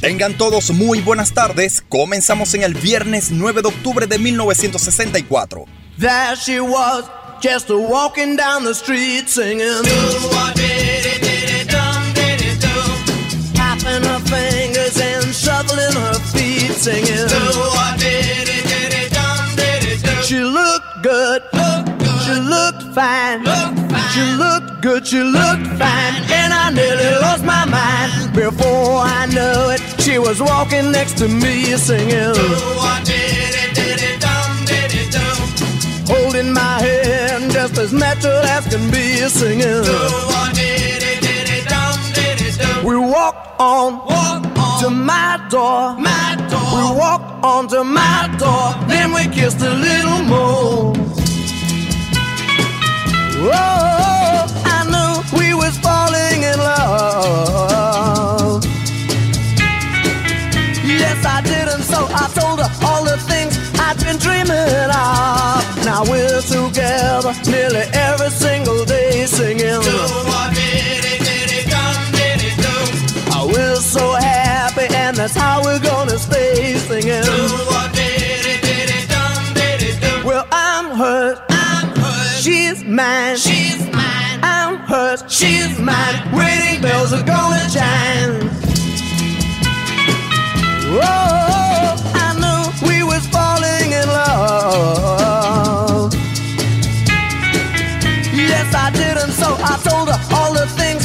Tengan todos muy buenas tardes. Comenzamos en el viernes 9 de octubre de 1964. There she was, just walking down the street singing. Tapping her fingers and shuffling her feet singing. She looked good, she looked fine. She looked good, she looked fine, and I nearly lost my mind. Before I knew it, she was walking next to me singing. Holding my hand just as natural as can be singing. We walked on, to my door. We walked on to my door. Then we kissed a little more. Oh, I knew we was falling in love. Yes, I did, and so I told her all the things I'd been dreaming of. Now we're together nearly every single day singing. Oh, we're so happy, and that's how we're gonna stay singing. Well, I'm hurt. She's mine. She's mine. I'm hers. She's mine. Wedding bells are gonna chime. Whoa, I knew we was falling in love. Yes, I did, and so I told her all the things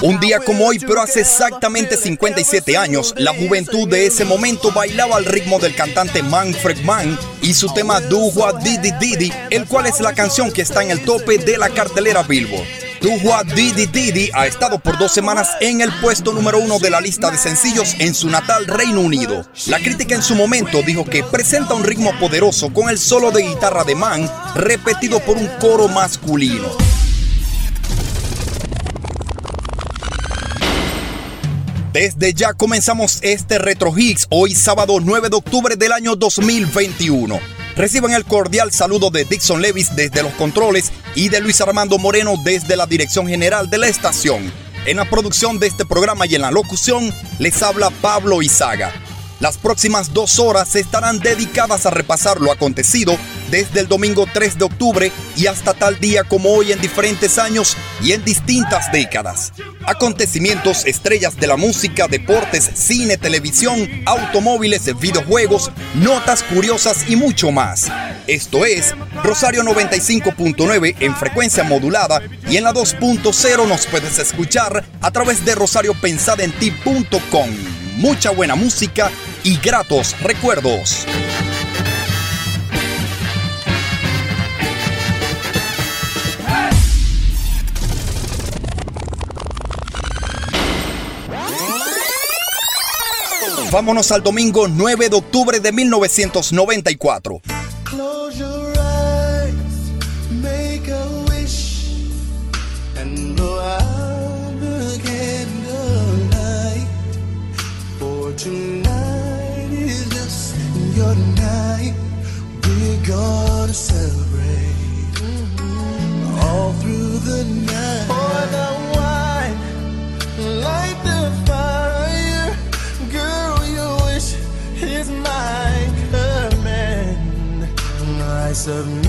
Un día como hoy, pero hace exactamente 57 años, la juventud de ese momento bailaba al ritmo del cantante Manfred Mann y su tema Do What Didi Didi, el cual es la canción que está en el tope de la cartelera Billboard. Do What Didi ha estado por dos semanas en el puesto número uno de la lista de sencillos en su natal Reino Unido. La crítica en su momento dijo que presenta un ritmo poderoso con el solo de guitarra de Mann repetido por un coro masculino. Desde ya comenzamos este Retro Hits hoy sábado 9 de octubre del año 2021. Reciban el cordial saludo de Dixon Levis desde los controles y de Luis Armando Moreno desde la dirección general de la estación. En la producción de este programa y en la locución les habla Pablo Izaga. Las próximas dos horas estarán dedicadas a repasar lo acontecido desde el domingo 3 de octubre y hasta tal día como hoy en diferentes años y en distintas décadas. Acontecimientos, estrellas de la música, deportes, cine, televisión, automóviles, videojuegos, notas curiosas y mucho más. Esto es Rosario 95.9 en frecuencia modulada y en la 2.0 nos puedes escuchar a través de rosariopensadenti.com. Mucha buena música y gratos recuerdos. Vámonos al domingo 9 de octubre de 1994. Close your eyes, make a wish, and blow out. For tonight is just your night. We're gonna celebrate all through the night. I submit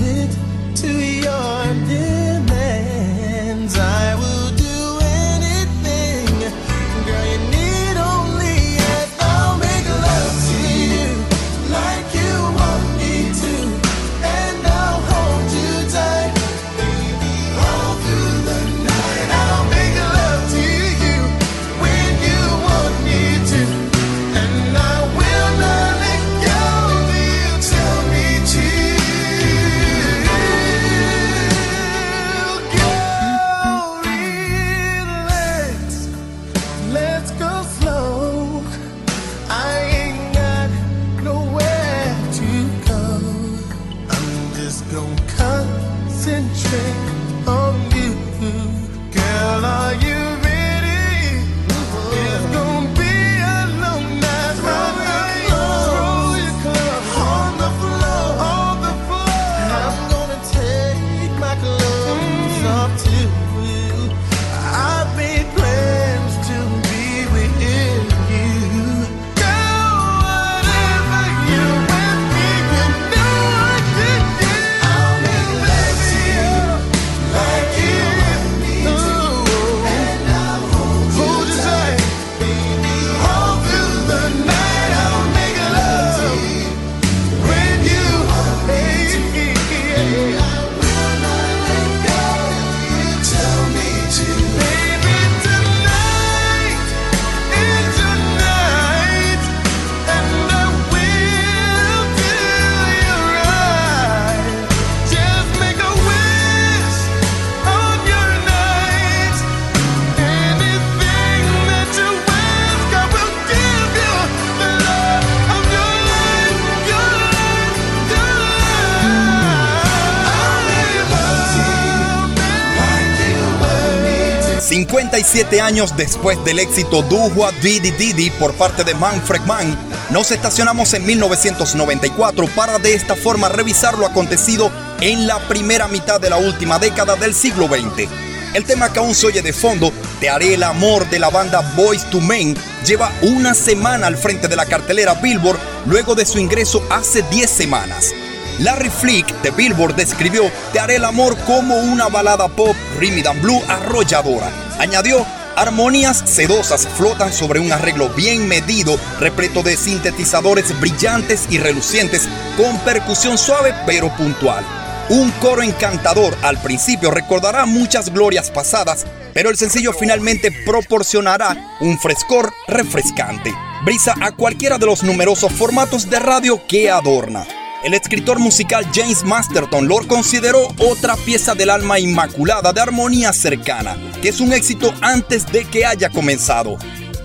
57 años después del éxito Duhua Didi Didi por parte de Manfred Mann, nos estacionamos en 1994 para de esta forma revisar lo acontecido en la primera mitad de la última década del siglo XX. El tema que aún se oye de fondo, Te haré el amor de la banda Boys to Men, lleva una semana al frente de la cartelera Billboard luego de su ingreso hace 10 semanas. Larry Flick de Billboard describió Te haré el amor como una balada pop rhythm and blue arrolladora. Añadió Armonías sedosas flotan sobre un arreglo bien medido, repleto de sintetizadores brillantes y relucientes, con percusión suave pero puntual. Un coro encantador al principio recordará muchas glorias pasadas, pero el sencillo finalmente proporcionará un frescor refrescante. Brisa a cualquiera de los numerosos formatos de radio que adorna. El escritor musical James Masterton lo consideró otra pieza del alma inmaculada de armonía cercana, que es un éxito antes de que haya comenzado.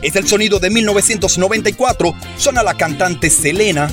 Es el sonido de 1994, suena la cantante Selena.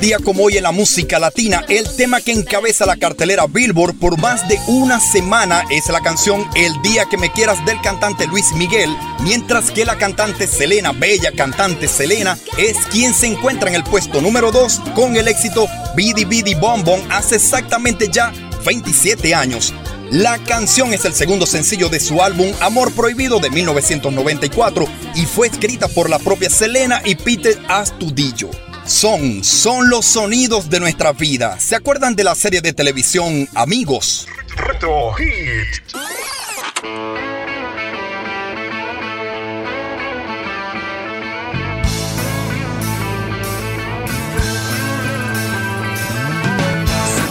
Día como hoy en la música latina, el tema que encabeza la cartelera Billboard por más de una semana es la canción El día que me quieras del cantante Luis Miguel, mientras que la cantante Selena, bella cantante Selena, es quien se encuentra en el puesto número 2 con el éxito Bidi Bidi Bom Bom hace exactamente ya 27 años. La canción es el segundo sencillo de su álbum Amor Prohibido de 1994 y fue escrita por la propia Selena y Peter Astudillo. Son, son los sonidos de nuestra vida. ¿Se acuerdan de la serie de televisión Amigos? Retro Hit.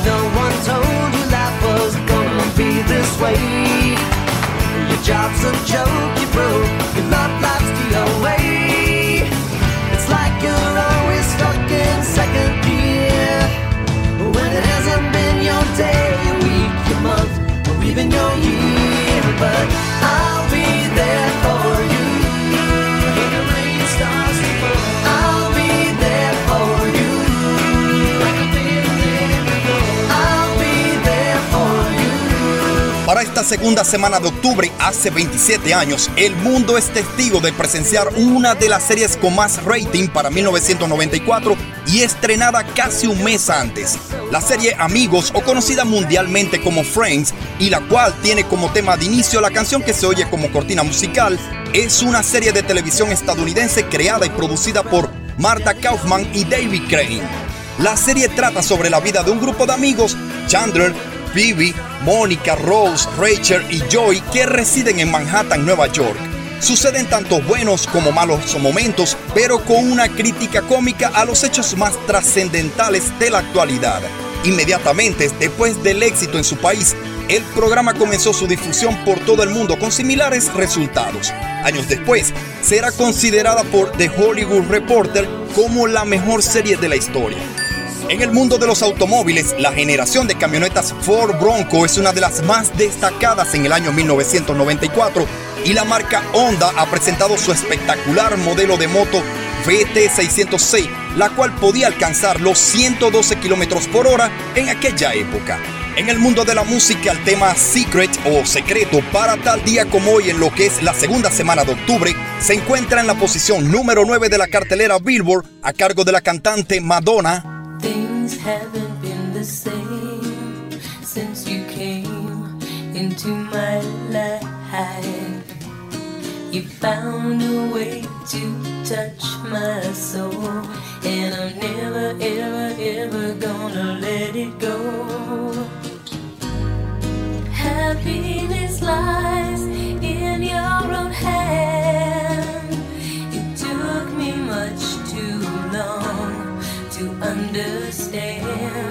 No one told you life was gonna be this way. Your job's a joke, you broke. Your love life's the away. Second gear. When it hasn't been your day, week, your month, or even your year. But esta segunda semana de octubre, hace 27 años, el mundo es testigo de presenciar una de las series con más rating para 1994 y estrenada casi un mes antes. La serie Amigos, o conocida mundialmente como Friends, y la cual tiene como tema de inicio la canción que se oye como cortina musical, es una serie de televisión estadounidense creada y producida por Martha Kaufman y David Crane. La serie trata sobre la vida de un grupo de amigos, Chandler, Phoebe, Mónica, Rose, Rachel y Joy, que residen en Manhattan, Nueva York. Suceden tanto buenos como malos momentos, pero con una crítica cómica a los hechos más trascendentales de la actualidad. Inmediatamente después del éxito en su país, el programa comenzó su difusión por todo el mundo con similares resultados. Años después, será considerada por The Hollywood Reporter como la mejor serie de la historia. En el mundo de los automóviles, la generación de camionetas Ford Bronco es una de las más destacadas en el año 1994 y la marca Honda ha presentado su espectacular modelo de moto VT606, la cual podía alcanzar los 112 kilómetros por hora en aquella época. En el mundo de la música, el tema Secret o Secreto para tal día como hoy en lo que es la segunda semana de octubre se encuentra en la posición número 9 de la cartelera Billboard a cargo de la cantante Madonna Things haven't been the same since you came into my life. You found a way to touch my soul, and I'm never, ever, ever gonna let it go. Happiness lies in your own hand. It took me much too long to understand stand.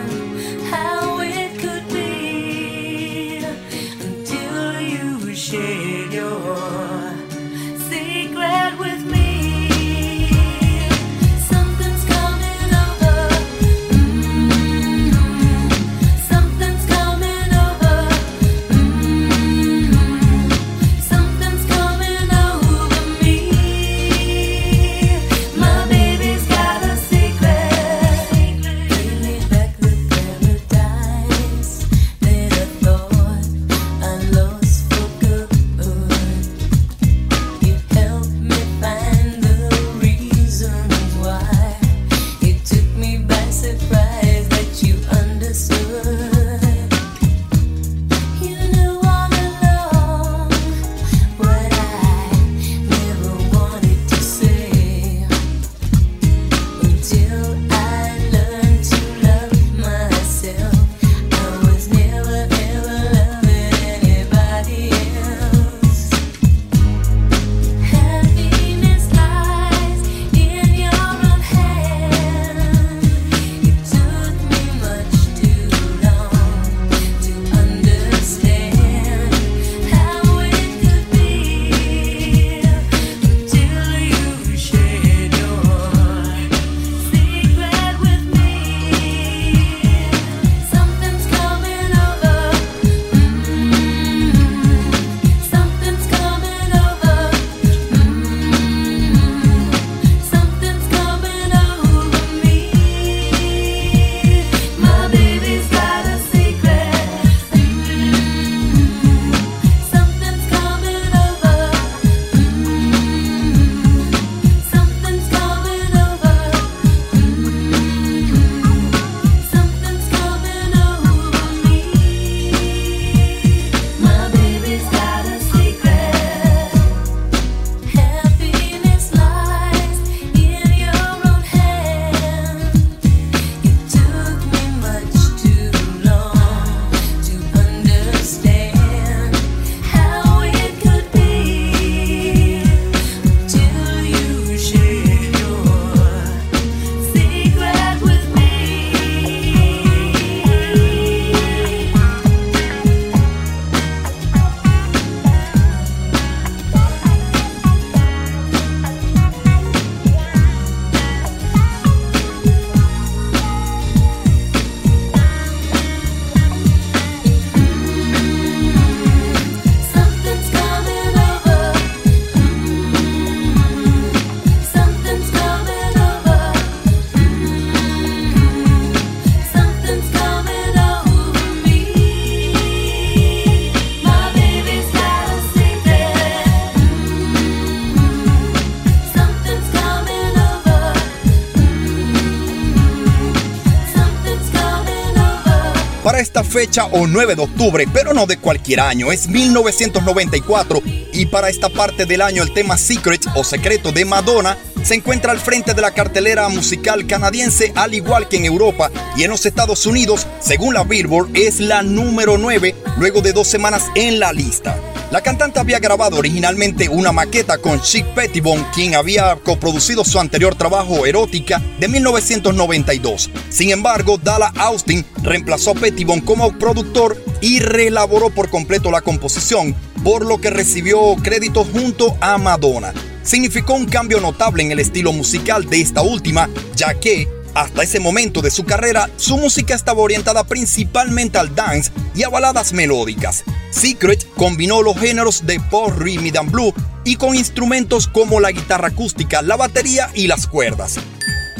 Fecha o 9 de octubre, pero no de cualquier año, es 1994 y para esta parte del año el tema Secret o Secreto de Madonna se encuentra al frente de la cartelera musical canadiense al igual que en Europa y en los Estados Unidos, según la Billboard, es la número 9 luego de dos semanas en la lista. La cantante había grabado originalmente una maqueta con Chick Pettibone, quien había coproducido su anterior trabajo Erótica de 1992. Sin embargo, Dala Austin reemplazó a Pettibone como productor y reelaboró por completo la composición, por lo que recibió crédito junto a Madonna. Significó un cambio notable en el estilo musical de esta última, ya que hasta ese momento de su carrera, su música estaba orientada principalmente al dance y a baladas melódicas. Secret combinó los géneros de pop, rhythm and blue y con instrumentos como la guitarra acústica, la batería y las cuerdas.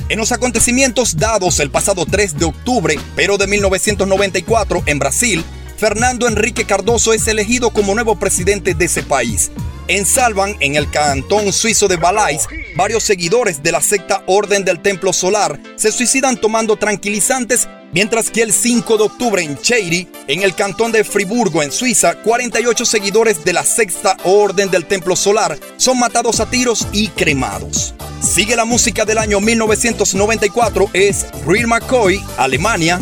En los acontecimientos dados el pasado 3 de octubre, pero de 1994 en Brasil, Fernando Enrique Cardoso es elegido como nuevo presidente de ese país. En Salvan, en el cantón suizo de Valais, varios seguidores de la secta Orden del Templo Solar se suicidan tomando tranquilizantes, mientras que el 5 de octubre en Cheiri, en el cantón de Friburgo, en Suiza, 48 seguidores de la sexta Orden del Templo Solar son matados a tiros y cremados. Sigue la música del año 1994, es Real McCoy, Alemania.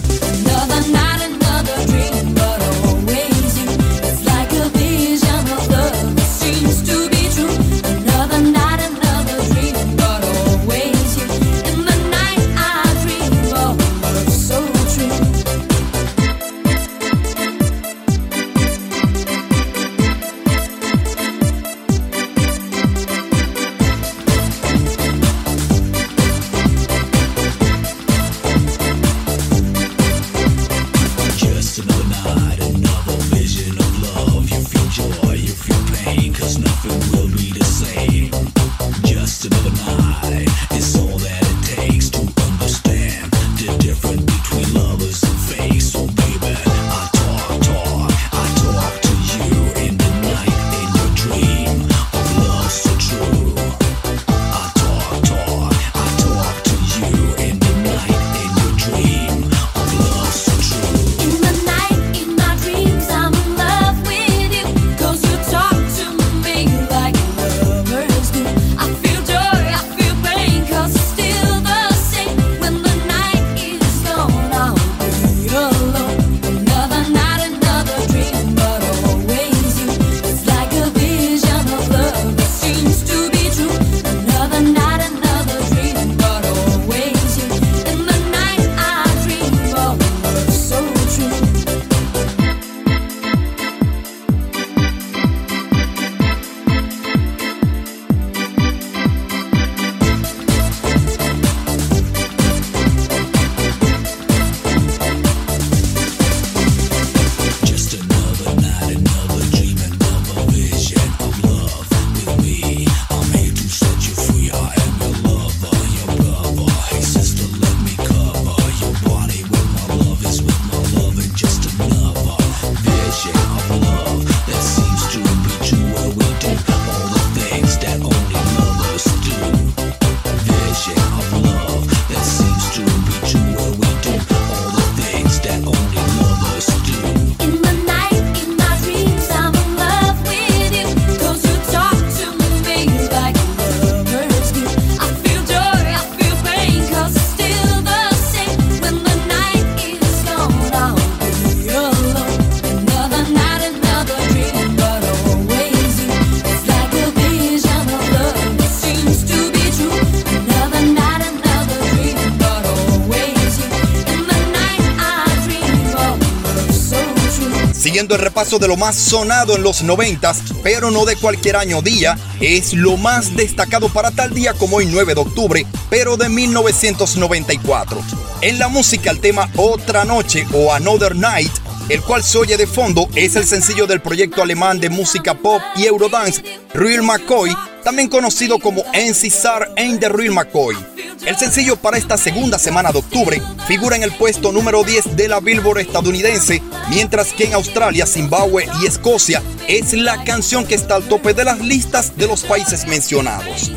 El repaso de lo más sonado en los 90s, pero no de cualquier año día, es lo más destacado para tal día como hoy 9 de octubre, pero de 1994. En la música el tema Otra Noche o Another Night, el cual se oye de fondo, es el sencillo del proyecto alemán de música pop y eurodance Real McCoy, también conocido como NCSAR Ain't the Real McCoy. El sencillo para esta segunda semana de octubre figura en el puesto número 10 de la Billboard estadounidense, mientras que en Australia, Zimbabue y Escocia es la canción que está al tope de las listas de los países mencionados.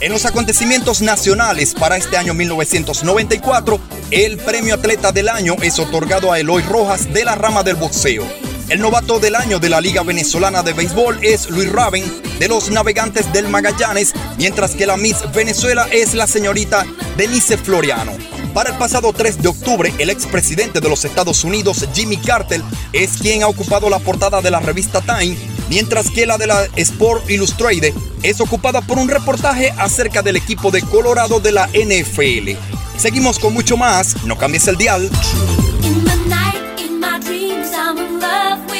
En los acontecimientos nacionales para este año 1994, el premio Atleta del Año es otorgado a Eloy Rojas de la rama del boxeo. El novato del año de la Liga Venezolana de Béisbol es Luis Raven de los Navegantes del Magallanes, mientras que la Miss Venezuela es la señorita Denise Floriano. Para el pasado 3 de octubre, el expresidente de los Estados Unidos, Jimmy Carter, es quien ha ocupado la portada de la revista Time, mientras que la de la Sport Illustrated es ocupada por un reportaje acerca del equipo de Colorado de la NFL. Seguimos con mucho más, no cambies el dial. Love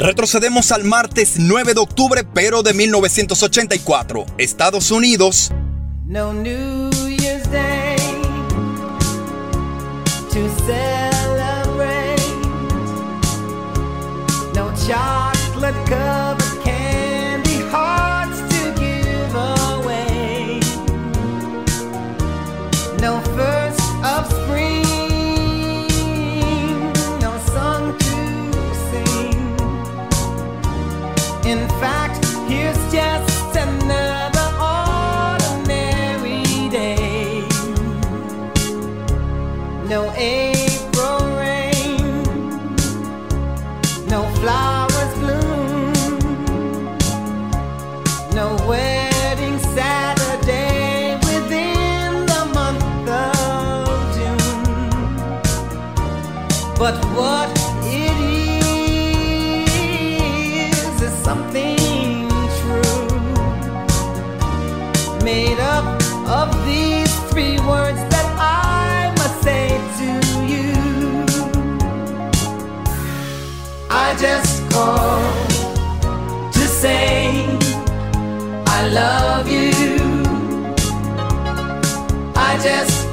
Retrocedemos al martes 9 de octubre, pero de 1984. Estados Unidos. No New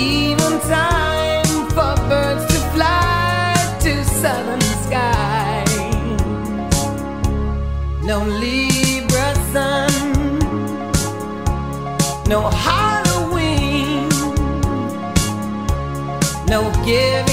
even time for birds to fly to southern skies. No Libra sun, no Halloween, no giving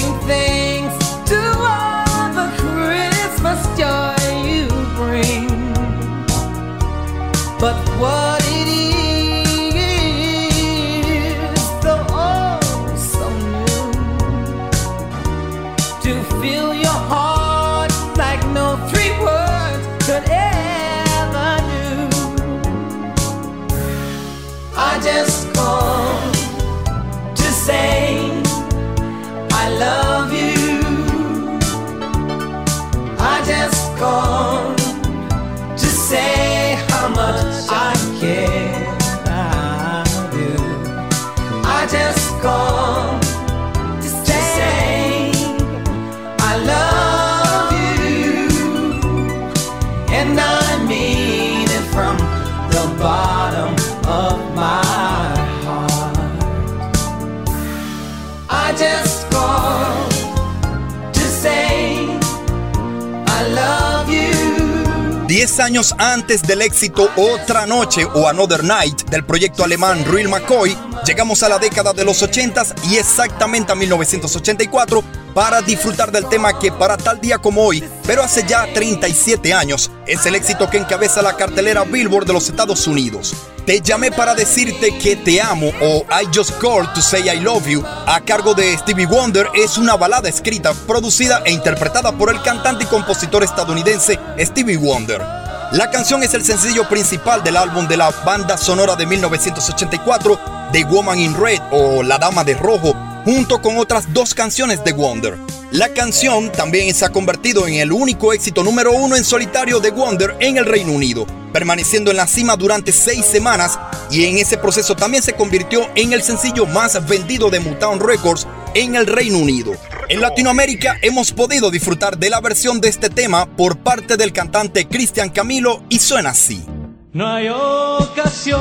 10 años antes del éxito Otra Noche o Another Night del proyecto alemán Real McCoy, llegamos a la década de los 80s y exactamente a 1984 para disfrutar del tema que para tal día como hoy, pero hace ya 37 años, es el éxito que encabeza la cartelera Billboard de los Estados Unidos. Te llamé para decirte que te amo o I just called to say I love you a cargo de Stevie Wonder es una balada escrita, producida e interpretada por el cantante y compositor estadounidense Stevie Wonder. La canción es el sencillo principal del álbum de la banda sonora de 1984 The Woman in Red o La Dama de Rojo, junto con otras dos canciones de Wonder. La canción también se ha convertido en el único éxito número uno en solitario de Wonder en el Reino Unido, permaneciendo en la cima durante seis semanas y en ese proceso también se convirtió en el sencillo más vendido de Motown Records en el Reino Unido. En Latinoamérica hemos podido disfrutar de la versión de este tema por parte del cantante Cristian Camilo y suena así. No hay ocasión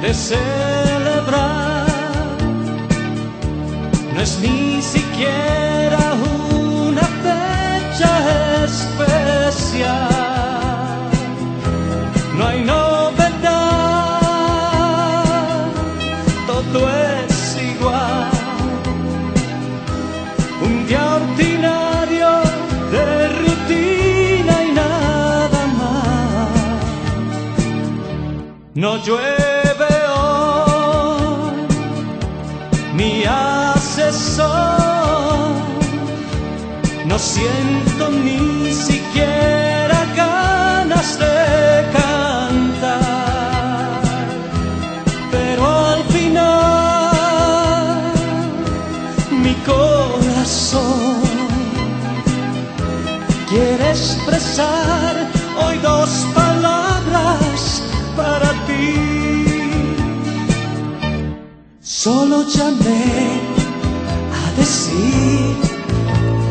de celebrar, no es ni siquiera una fecha especial, No llueve hoy, mi asesor. No siento ni siquiera ganas de cantar, pero al final mi corazón quiere expresar Solo llamé a decir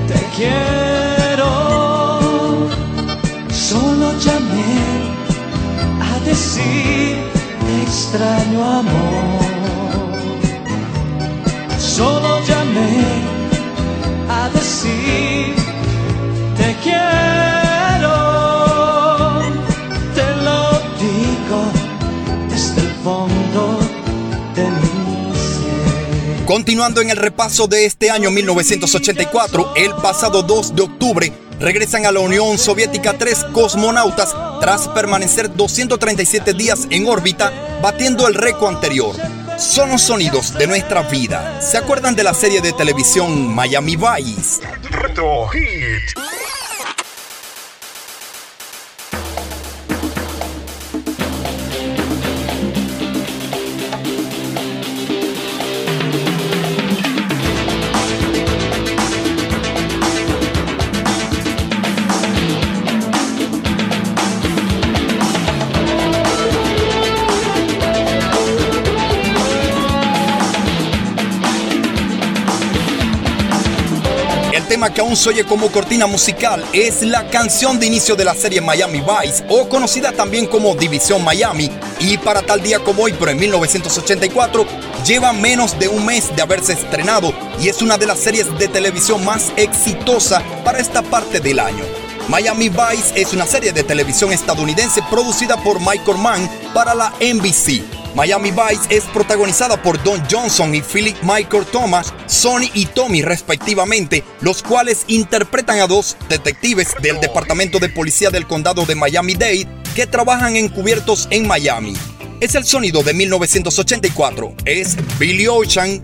te quiero. Solo llamé a decir te extraño amor. Continuando en el repaso de este año 1984, el pasado 2 de octubre regresan a la Unión Soviética tres cosmonautas tras permanecer 237 días en órbita, batiendo el récord anterior. Son los sonidos de nuestra vida. ¿Se acuerdan de la serie de televisión Miami Vice? Que aún se oye como cortina musical es la canción de inicio de la serie Miami Vice, o conocida también como División Miami, y para tal día como hoy, pero en 1984, lleva menos de un mes de haberse estrenado y es una de las series de televisión más exitosa para esta parte del año. Miami Vice es una serie de televisión estadounidense producida por Michael Mann para la NBC. Miami Vice es protagonizada por Don Johnson y Philip Michael Thomas, Sonny y Tommy respectivamente, los cuales interpretan a dos detectives del Departamento de Policía del Condado de Miami-Dade que trabajan encubiertos en Miami. Es el sonido de 1984, es Billy Ocean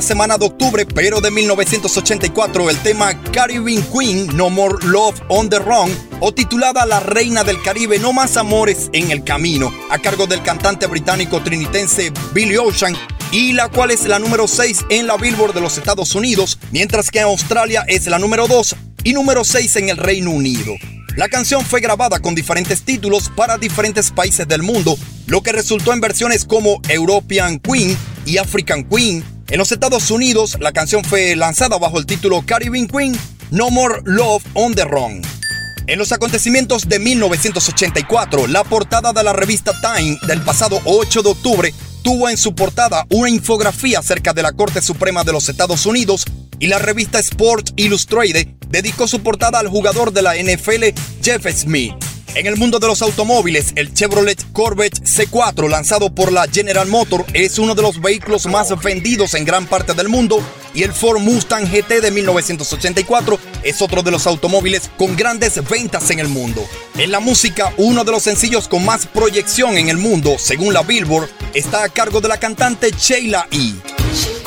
segunda semana de octubre, pero de 1984, el tema Caribbean Queen, No More Love on the Run, o titulada La Reina del Caribe, No Más Amores en el Camino, a cargo del cantante británico trinitense Billy Ocean, y la cual es la número 6 en la Billboard de los Estados Unidos, mientras que en Australia es la número 2 y número 6 en el Reino Unido. La canción fue grabada con diferentes títulos para diferentes países del mundo, lo que resultó en versiones como European Queen y African Queen. En los Estados Unidos, la canción fue lanzada bajo el título Caribbean Queen, No More Love on the Run. En los acontecimientos de 1984, la portada de la revista Time del pasado 8 de octubre tuvo en su portada una infografía acerca de la Corte Suprema de los Estados Unidos y la revista Sport Illustrated dedicó su portada al jugador de la NFL Jeff Smith. En el mundo de los automóviles, el Chevrolet Corvette C4 lanzado por la General Motor es uno de los vehículos más vendidos en gran parte del mundo y el Ford Mustang GT de 1984 es otro de los automóviles con grandes ventas en el mundo. En la música, uno de los sencillos con más proyección en el mundo, según la Billboard, está a cargo de la cantante Sheila E.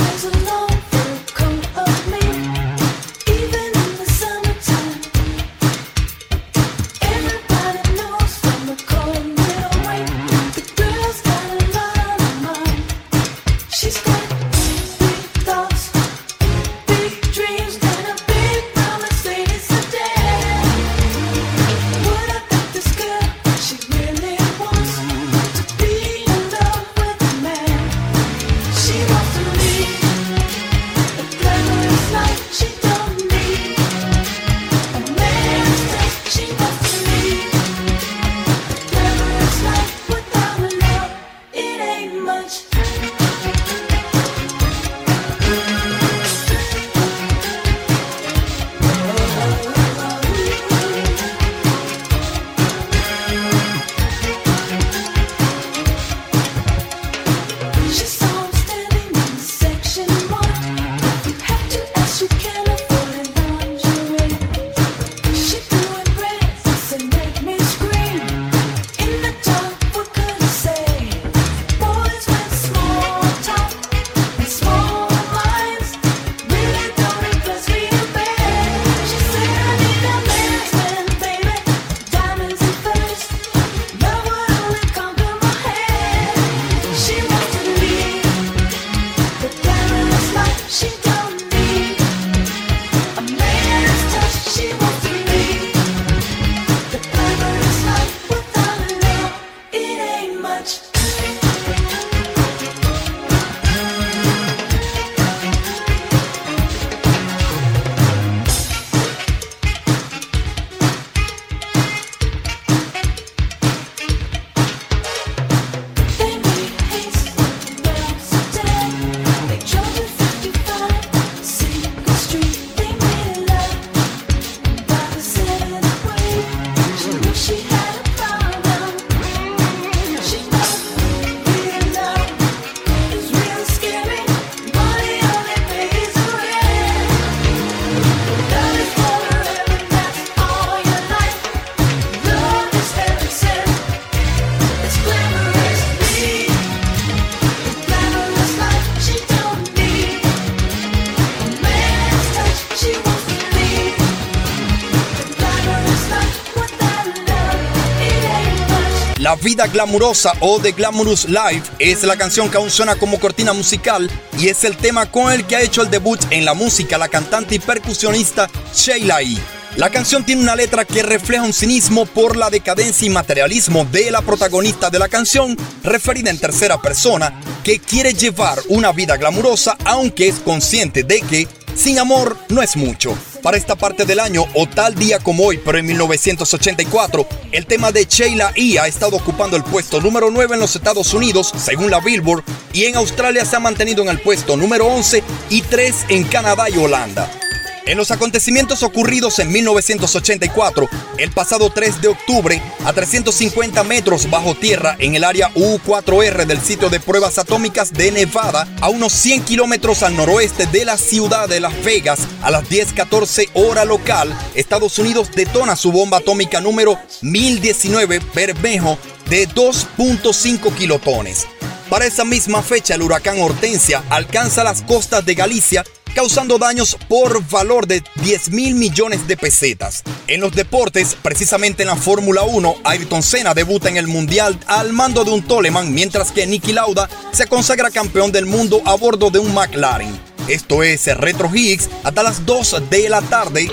vida glamurosa o The Glamorous Life es la canción que aún suena como cortina musical y es el tema con el que ha hecho el debut en la música la cantante y percusionista Sheila E. La canción tiene una letra que refleja un cinismo por la decadencia y materialismo de la protagonista de la canción, referida en tercera persona, que quiere llevar una vida glamurosa aunque es consciente de que sin amor no es mucho. Para esta parte del año o tal día como hoy, pero en 1984, el tema de Sheila E. ha estado ocupando el puesto número 9 en los Estados Unidos, según la Billboard, y en Australia se ha mantenido en el puesto número 11 y 3 en Canadá y Holanda. En los acontecimientos ocurridos en 1984, el pasado 3 de octubre, a 350 metros bajo tierra en el área U4R del sitio de pruebas atómicas de Nevada, a unos 100 kilómetros al noroeste de la ciudad de Las Vegas, a las 10:14 hora local, Estados Unidos detona su bomba atómica número 1019 Bermejo de 2.5 kilotones. Para esa misma fecha, el huracán Hortensia alcanza las costas de Galicia causando daños por valor de 10 mil millones de pesetas. En los deportes, precisamente en la Fórmula 1, Ayrton Senna debuta en el Mundial al mando de un Toleman, mientras que Nicky Lauda se consagra campeón del mundo a bordo de un McLaren. Esto es Retro Higgs hasta las 2 de la tarde.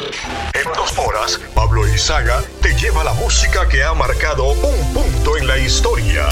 En dos horas, Pablo Izaga te lleva la música que ha marcado un punto en la historia.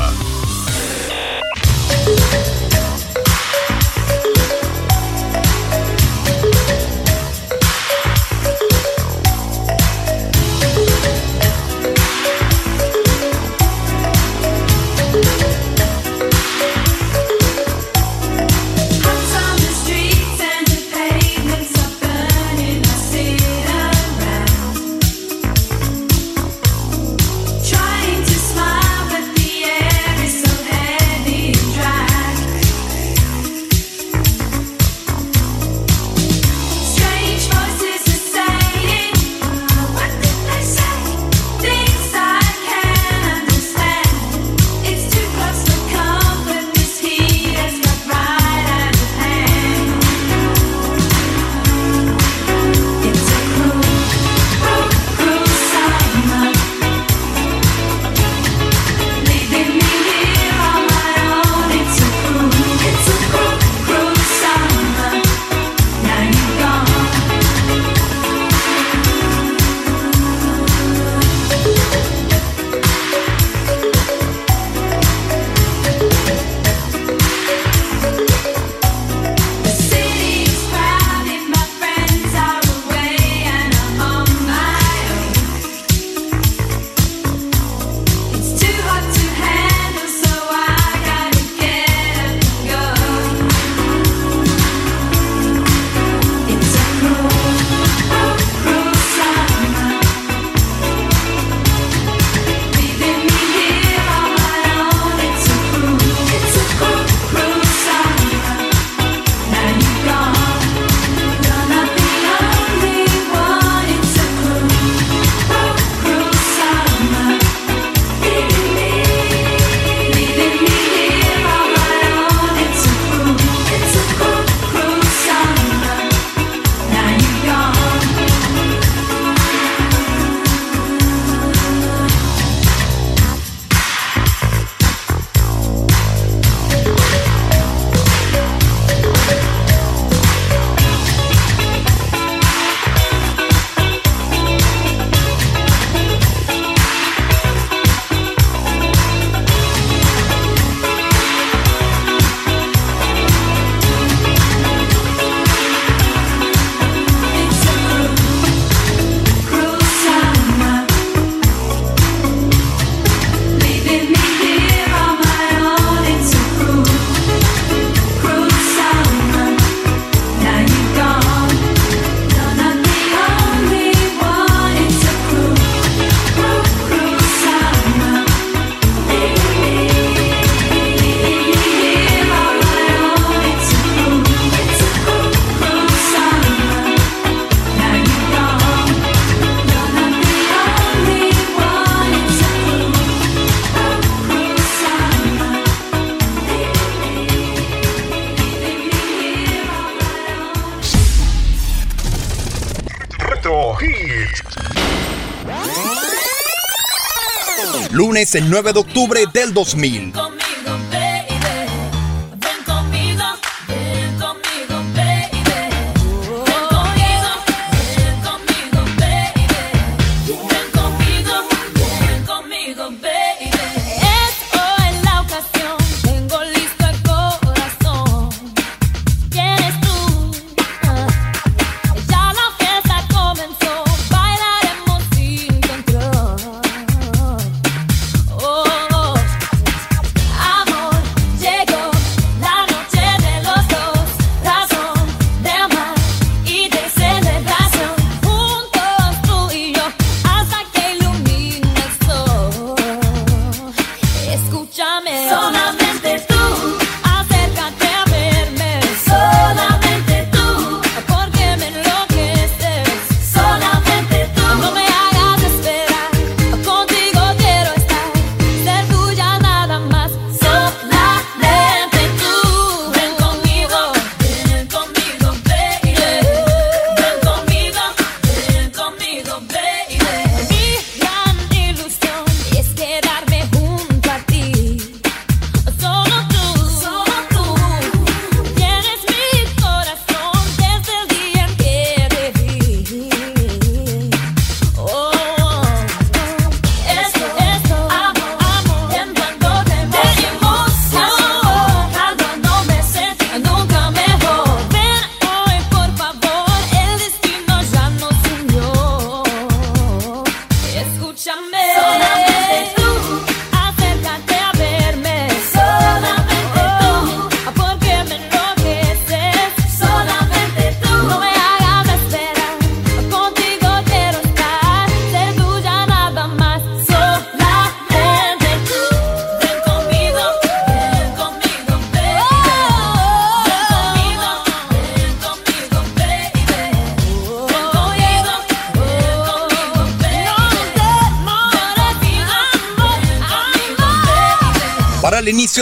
Lunes el 9 de octubre del 2000.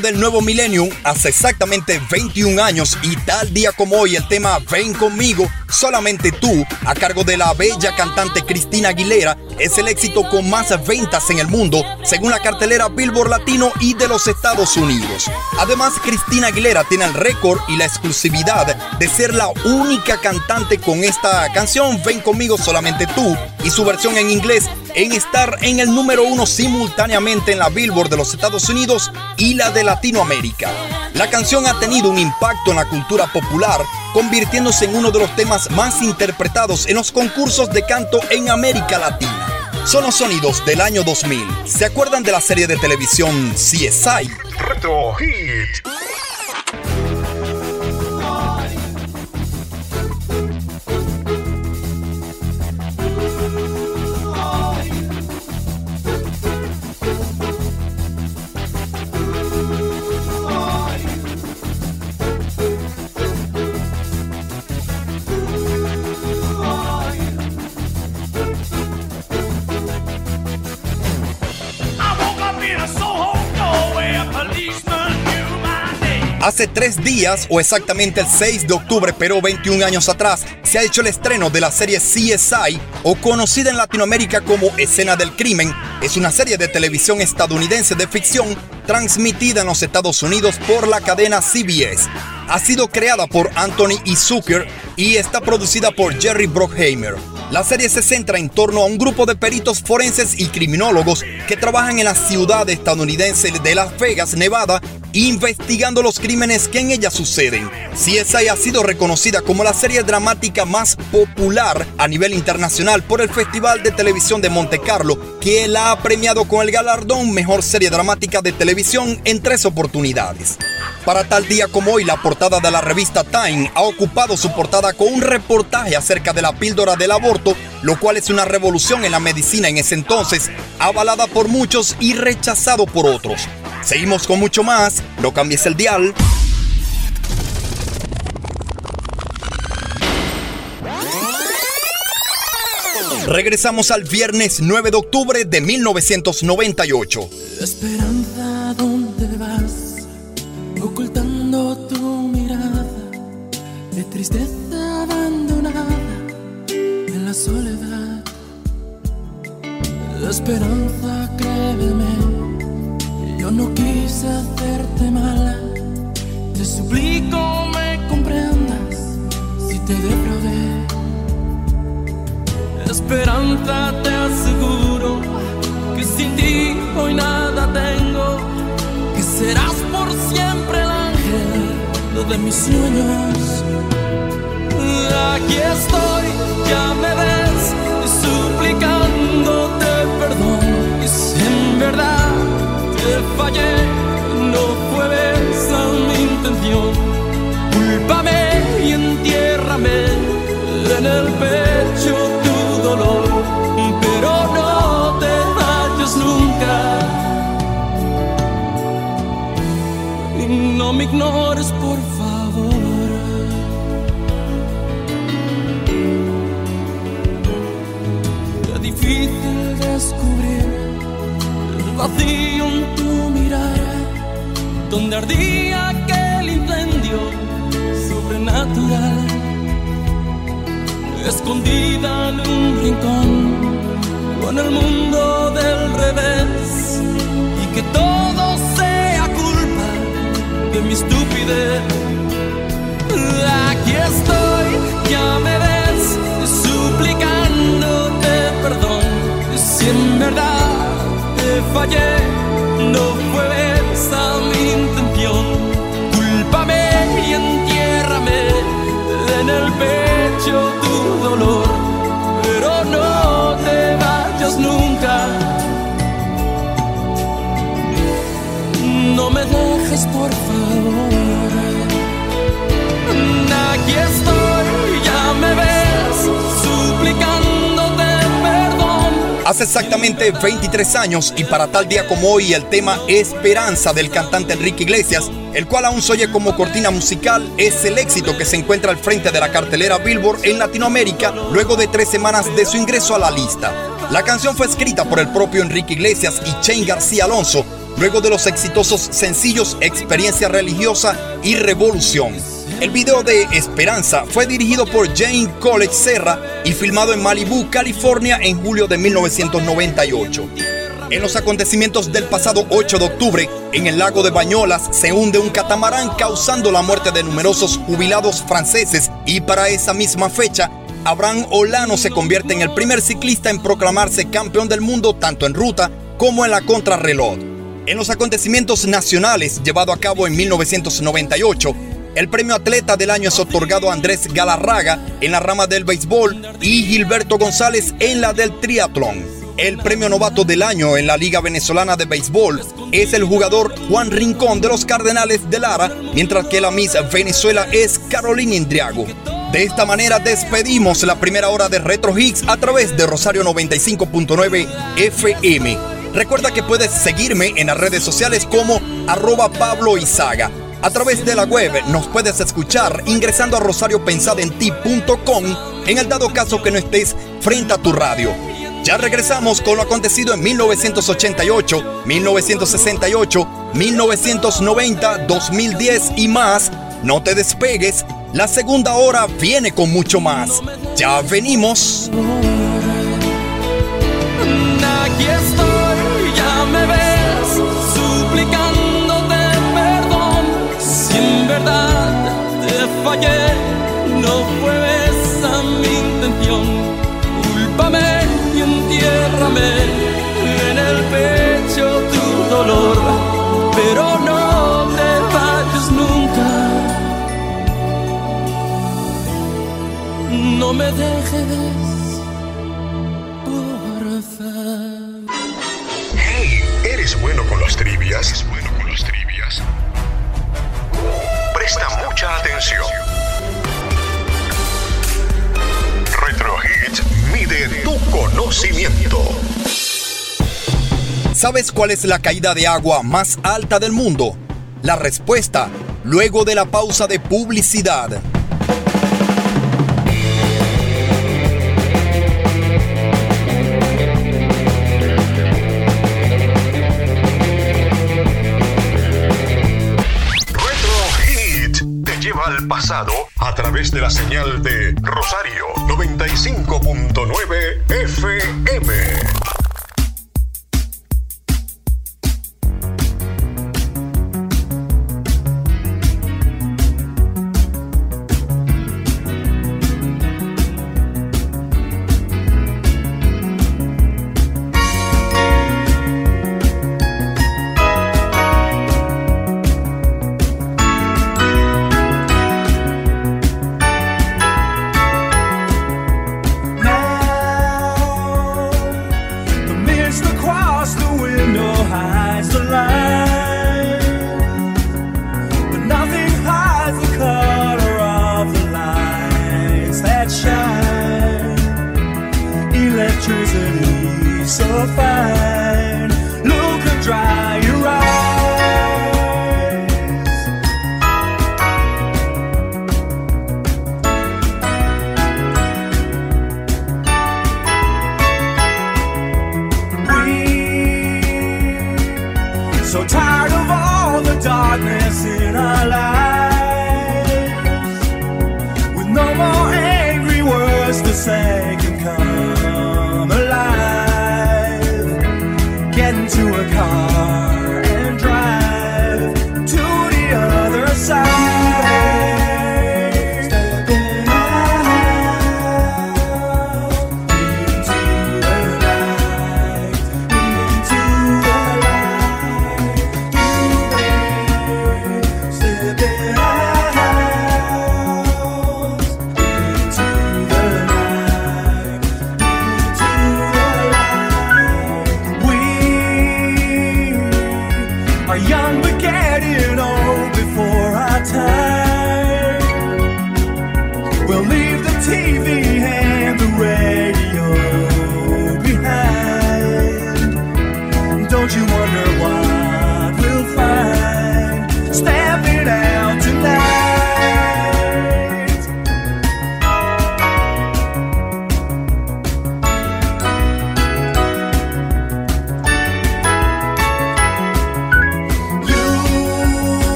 Del nuevo milenio, hace exactamente 21 años y tal día como hoy, el tema Ven conmigo, solamente tú, a cargo de la bella cantante Cristina Aguilera, es el éxito con más ventas en el mundo, según la cartelera Billboard Latino y de los Estados Unidos. Además, Cristina Aguilera tiene el récord y la exclusividad de ser la única cantante con esta canción Ven conmigo, solamente tú, y su versión en inglés en estar en el número uno simultáneamente en la Billboard de los Estados Unidos y la de Latinoamérica. La canción ha tenido un impacto en la cultura popular, convirtiéndose en uno de los temas más interpretados en los concursos de canto en América Latina. Son los sonidos del año 2000. ¿Se acuerdan de la serie de televisión CSI? Retro Hit. Hace tres días, o exactamente el 6 de octubre, pero 21 años atrás, se ha hecho el estreno de la serie CSI, o conocida en Latinoamérica como Escena del Crimen. Es una serie de televisión estadounidense de ficción transmitida en los Estados Unidos por la cadena CBS. Ha sido creada por Anthony E. Zucker y está producida por Jerry Bruckheimer. La serie se centra en torno a un grupo de peritos forenses y criminólogos que trabajan en la ciudad estadounidense de Las Vegas, Nevada, investigando los crímenes que en ella suceden. CSI ha sido reconocida como la serie dramática más popular a nivel internacional por el Festival de Televisión de Monte Carlo, que la ha premiado con el galardón Mejor Serie Dramática de Televisión en tres oportunidades. Para tal día como hoy, la portada de la revista Time ha ocupado su portada con un reportaje acerca de la píldora del aborto, lo cual es una revolución en la medicina en ese entonces, avalada por muchos y rechazado por otros. Seguimos con mucho más, no cambies el dial. Regresamos al viernes 9 de octubre de 1998. Esperanza, ¿dónde vas? Ocultando tu mirada de tristeza la soledad. Esperanza, créeme, yo no quise hacerte mala. Te suplico me comprendas si te defraudé. Esperanza, te aseguro que sin ti hoy nada tengo, que serás por siempre el ángel de mis sueños. Aquí estoy, ya me ves, suplicándote perdón. Y si en verdad te fallé, no fue esa mi intención. Cúlpame y entiérrame en el pecho tu dolor, pero no te vayas nunca. Y no me ignores, por favor. Vacío en tu mirada, donde ardía aquel incendio sobrenatural, escondida en un rincón, con el mundo del revés, y que todo sea culpa de mi estupidez. Aquí estoy, ya me ves, suplicándote perdón. Si en verdad fallé, no fue esa mi intención. Cúlpame y entiérrame en el pecho tu dolor, pero no te vayas nunca. No me dejes, por favor. Hace exactamente 23 años y para tal día como hoy el tema Esperanza del cantante Enrique Iglesias, el cual aún se oye como cortina musical, es el éxito que se encuentra al frente de la cartelera Billboard en Latinoamérica luego de tres semanas de su ingreso a la lista. La canción fue escrita por el propio Enrique Iglesias y Shane García Alonso luego de los exitosos sencillos Experiencia Religiosa y Revolución. El video de Esperanza fue dirigido por Jane College Serra y filmado en Malibu, California en julio de 1998. En los acontecimientos del pasado 8 de octubre, en el lago de Bañolas se hunde un catamarán causando la muerte de numerosos jubilados franceses y para esa misma fecha, Abraham Olano se convierte en el primer ciclista en proclamarse campeón del mundo tanto en ruta como en la contrarreloj. En los acontecimientos nacionales llevado a cabo en 1998, el premio atleta del año es otorgado a Andrés Galarraga en la rama del béisbol y Gilberto González en la del triatlón. El premio novato del año en la Liga Venezolana de Béisbol es el jugador Juan Rincón de los Cardenales de Lara, mientras que la Miss Venezuela es Carolina Indriago. De esta manera despedimos la primera hora de Retro Hits a través de Rosario 95.9 FM. Recuerda que puedes seguirme en las redes sociales como arroba Pablo Izaga. A través de la web nos puedes escuchar ingresando a rosariopensadenti.com en el dado caso que no estés frente a tu radio. Ya regresamos con lo acontecido en 1988, 1968, 1990, 2010 y más. No te despegues, la segunda hora viene con mucho más. Ya venimos. Fallé, no fue esa mi intención. Cúlpame y entiérrame en el pecho tu dolor, pero no te vayas nunca. No me dejes. Hey, ¿eres bueno con las trivias? Presta mucha atención. Retro Hits mide tu conocimiento. ¿Sabes cuál es la caída de agua más alta del mundo? La respuesta, luego de la pausa de publicidad. Pasado a través de la señal de Rosario 95.9 FM.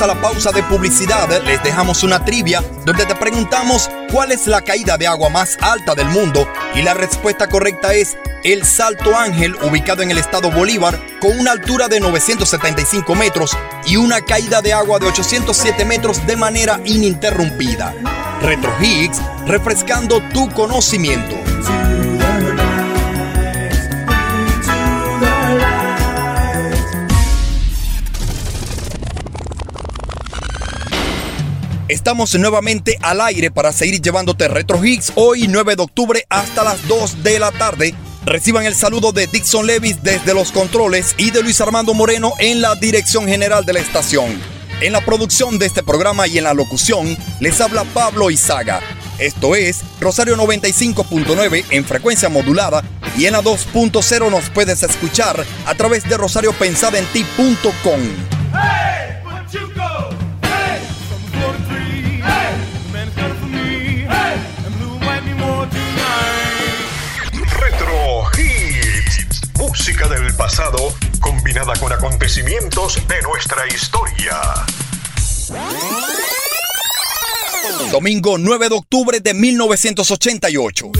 A la pausa de publicidad, les dejamos una trivia donde te preguntamos cuál es la caída de agua más alta del mundo y la respuesta correcta es el Salto Ángel, ubicado en el estado Bolívar, con una altura de 975 metros y una caída de agua de 807 metros de manera ininterrumpida. Retro Higgs, refrescando tu conocimiento. Estamos nuevamente al aire para seguir llevándote Retro Hits hoy 9 de octubre hasta las 2 de la tarde. Reciban el saludo de Dixon Levis desde los controles y de Luis Armando Moreno en la dirección general de la estación. En la producción de este programa y en la locución les habla Pablo Izaga. Esto es Rosario 95.9 en frecuencia modulada y en la 2.0 nos puedes escuchar a través de rosariopensadenti.com. Hey, Música del pasado combinada con acontecimientos de nuestra historia. Domingo 9 de octubre de 1988.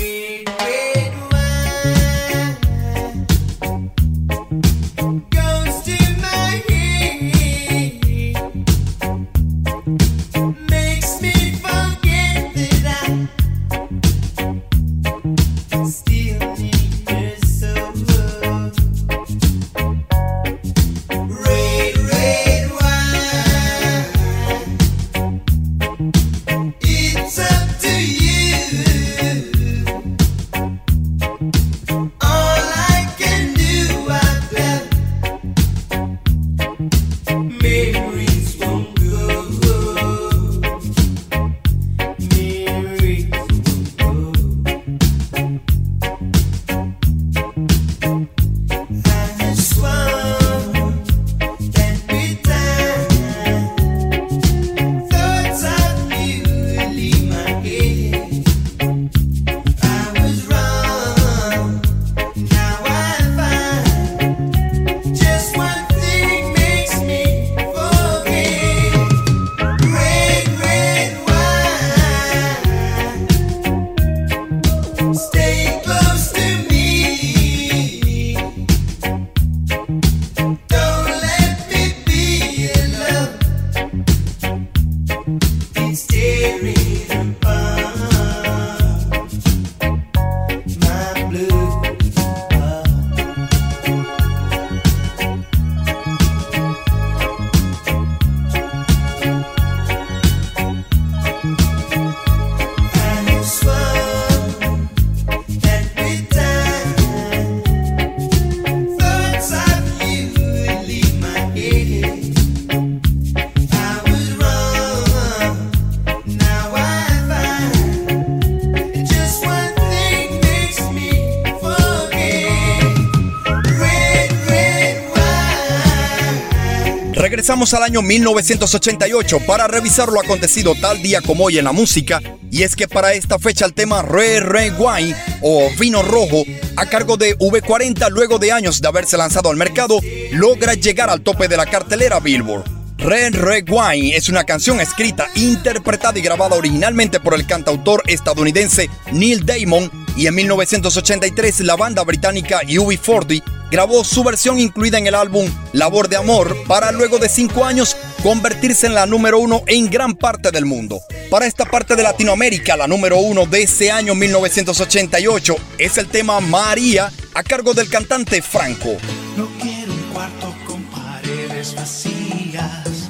Al año 1988 para revisar lo acontecido tal día como hoy en la música. Y es que para esta fecha el tema Red Red Wine o Vino Rojo, a cargo de V40 luego de años de haberse lanzado al mercado, logra llegar al tope de la cartelera Billboard. Red Red Wine es una canción escrita, interpretada y grabada originalmente por el cantautor estadounidense Neil Damon y en 1983 la banda británica UB40 grabó su versión incluida en el álbum Labor de Amor para luego de cinco años convertirse en la número uno en gran parte del mundo. Para esta parte de Latinoamérica, la número uno de ese año 1988 es el tema María a cargo del cantante Franco. No quiero un cuarto con paredes vacías.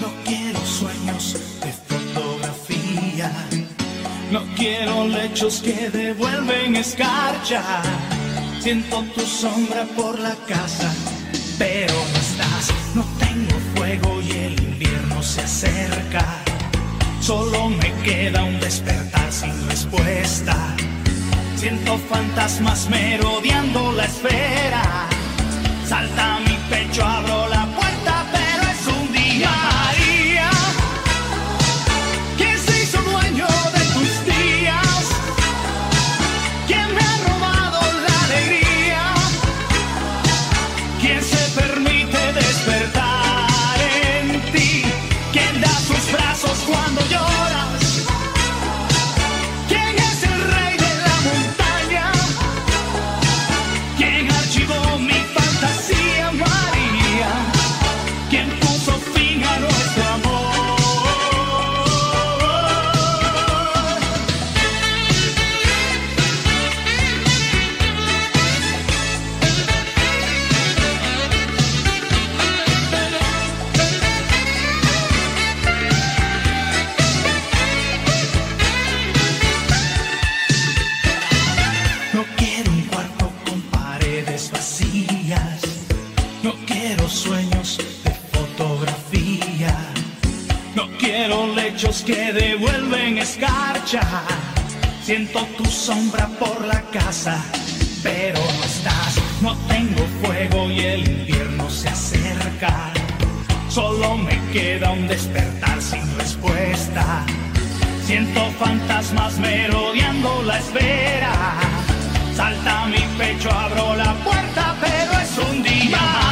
No quiero sueños de fotografía. No quiero lechos que devuelven escarcha. Siento tu sombra por la casa, pero no estás. No tengo fuego y el invierno se acerca. Solo me queda un despertar sin respuesta. Siento fantasmas merodeando la esfera. Salta mi pecho, abro la que devuelven escarcha. Siento tu sombra por la casa, pero no estás. No tengo fuego y el invierno se acerca. Solo me queda un despertar sin respuesta. Siento fantasmas merodeando la espera. Salta mi pecho, abro la puerta, pero es un día.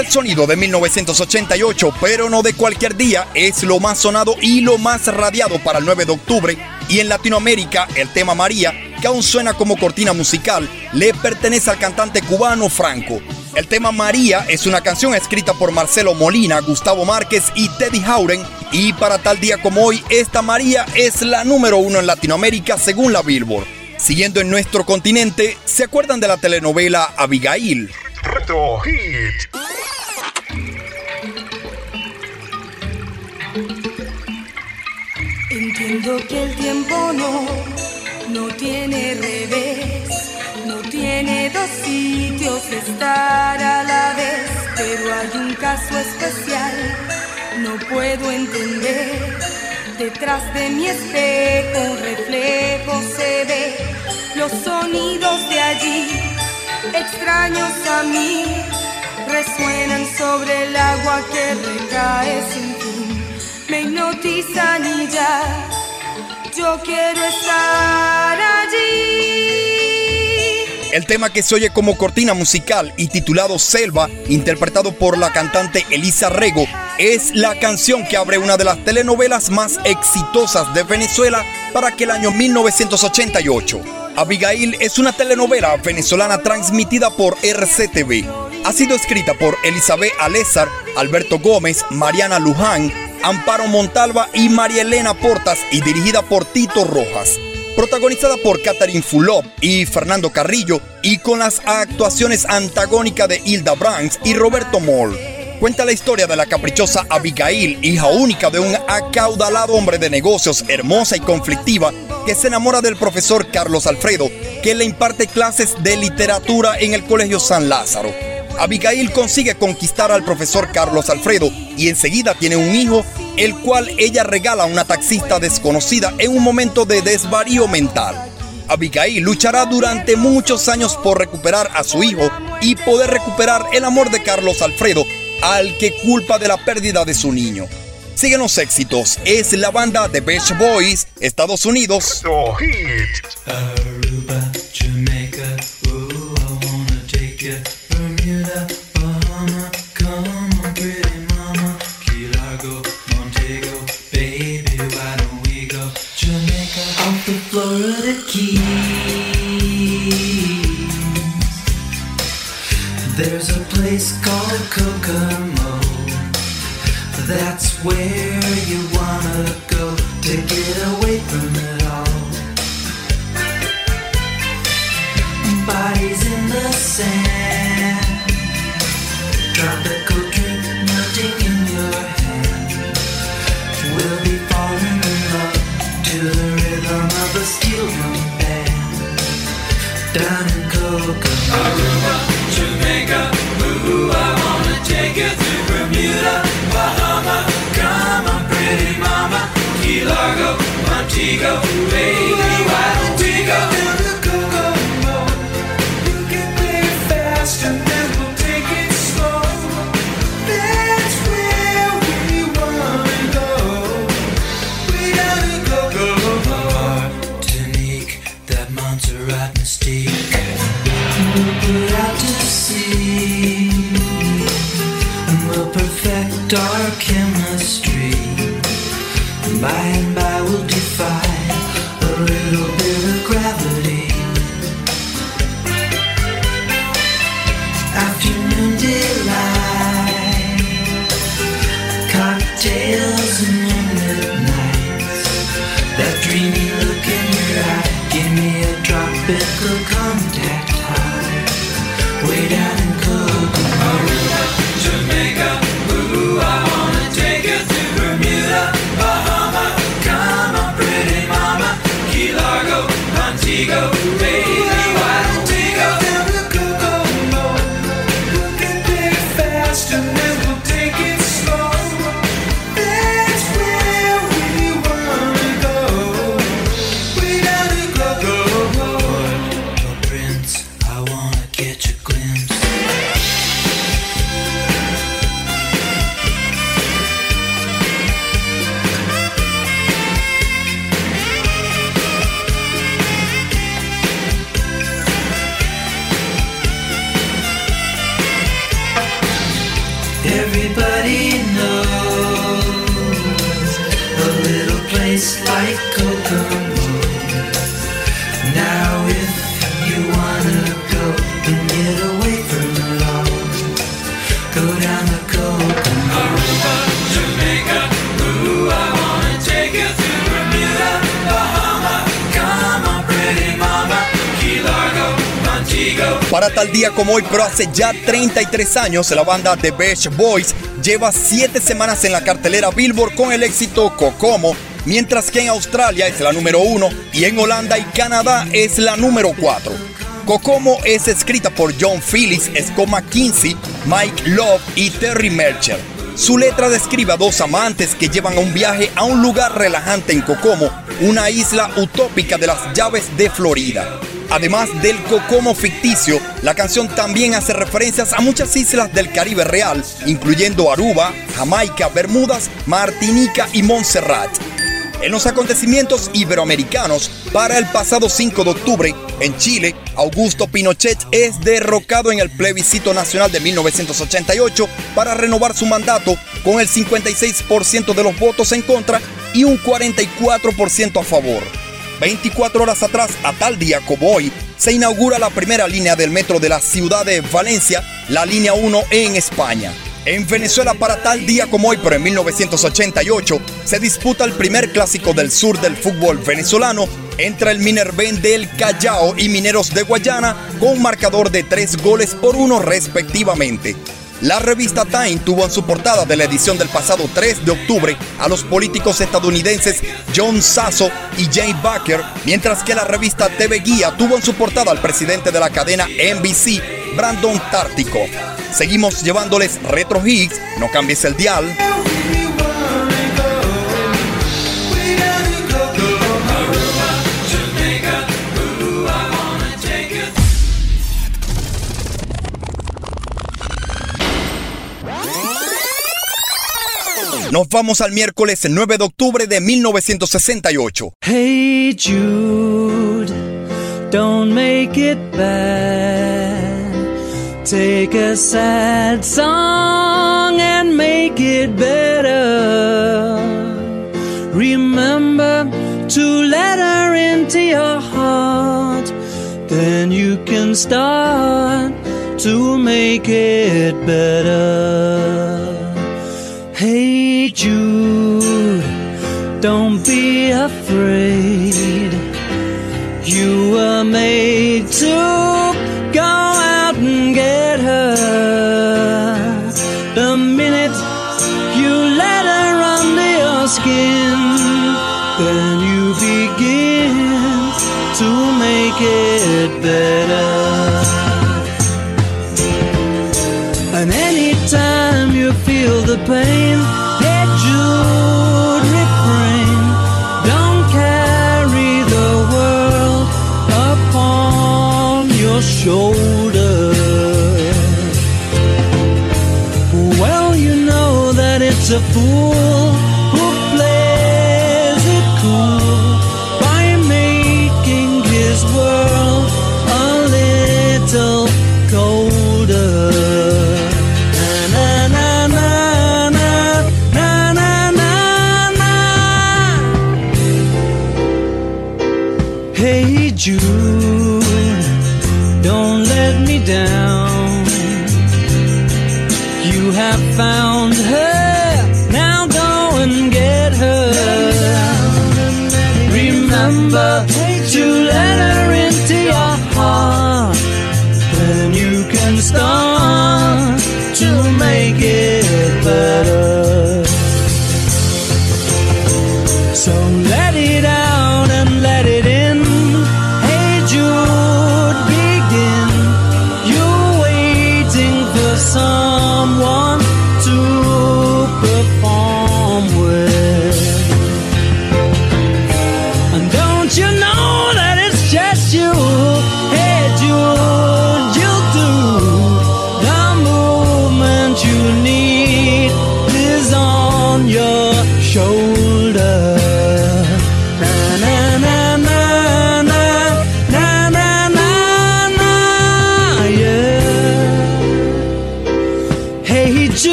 El sonido de 1988, pero no de cualquier día, es lo más sonado y lo más radiado para el 9 de octubre. Y en Latinoamérica, el tema María, que aún suena como cortina musical, le pertenece al cantante cubano Franco. El tema María es una canción escrita por Marcelo Molina, Gustavo Márquez y Teddy Hauren. Y para tal día como hoy, esta María es la número uno en Latinoamérica según la Billboard. Siguiendo en nuestro continente, ¿se acuerdan de la telenovela Abigail? Retro Hit. Entiendo que el tiempo no, no tiene revés, no tiene dos sitios de estar a la vez, pero hay un caso especial, no puedo entender Detrás de mi espejo un reflejo se ve, los sonidos de allí, extraños a mí, resuenan sobre el agua que recae sin fin, me hipnotizan y ya, yo quiero estar allí. El tema que se oye como cortina musical y titulado Selva, interpretado por la cantante Elisa Rego, es la canción que abre una de las telenovelas más exitosas de Venezuela para aquel año 1988. Abigail es una telenovela venezolana transmitida por RCTV. Ha sido escrita por Elizabeth Alezar, Alberto Gómez, Mariana Luján, Amparo Montalva y María Elena Portas y dirigida por Tito Rojas protagonizada por Catherine Fulop y Fernando Carrillo y con las actuaciones antagónicas de Hilda Branks y Roberto Moll. Cuenta la historia de la caprichosa Abigail, hija única de un acaudalado hombre de negocios hermosa y conflictiva que se enamora del profesor Carlos Alfredo, que le imparte clases de literatura en el Colegio San Lázaro. Abigail consigue conquistar al profesor Carlos Alfredo y enseguida tiene un hijo, el cual ella regala a una taxista desconocida en un momento de desvarío mental. Abigail luchará durante muchos años por recuperar a su hijo y poder recuperar el amor de Carlos Alfredo, al que culpa de la pérdida de su niño. Siguen los éxitos, es la banda de Beach Boys, Estados Unidos. Aruba, Kokomo. That's where you wanna go to get away from it all. Bodies in the sand. Tropical drink melting in your hand. We'll be falling in love to the rhythm of a steel drum band. Down Largo, Montego, why don't we go to Kokomo? You can play fast and then we'll take it slow. That's where we wanna go. We down in Kokomo. Martinique, that Montserrat mystique. We'll put out to sea. And we'll perfect our. By and tal día como hoy, pero hace ya 33 años, la banda The Beach Boys lleva 7 semanas en la cartelera Billboard con el éxito Kokomo, mientras que en Australia es la número 1 y en Holanda y Canadá es la número 4. Kokomo es escrita por John Phillips, Scott McKinsey, Mike Love y Terry Melcher. Su letra describe a dos amantes que llevan un viaje a un lugar relajante en Kokomo, una isla utópica de las llaves de Florida. Además del Kokomo ficticio, la canción también hace referencias a muchas islas del Caribe real, incluyendo Aruba, Jamaica, Bermudas, Martinica y Montserrat. En los acontecimientos iberoamericanos, para el pasado 5 de octubre, en Chile, Augusto Pinochet es derrocado en el plebiscito nacional de 1988 para renovar su mandato con el 56% de los votos en contra y un 44% a favor. 24 horas atrás, a tal día como hoy, se inaugura la primera línea del metro de la ciudad de Valencia, la línea 1 en España. En Venezuela para tal día como hoy, pero en 1988, se disputa el primer clásico del sur del fútbol venezolano entre el Minerven del Callao y Mineros de Guayana con un marcador de tres goles por uno respectivamente. La revista Time tuvo en su portada de la edición del pasado 3 de octubre a los políticos estadounidenses John Sasso y Jane Baker, mientras que la revista TV Guía tuvo en su portada al presidente de la cadena NBC, Brandon Tártico. Seguimos llevándoles Retro Hits, no cambies el dial. Nos vamos al miércoles 9 de octubre de 1968. Hey Jude, don't make it bad. Take a sad song and make it better. Remember to let her into your heart. Then you can start to make it better. Jude, don't be afraid. You were made to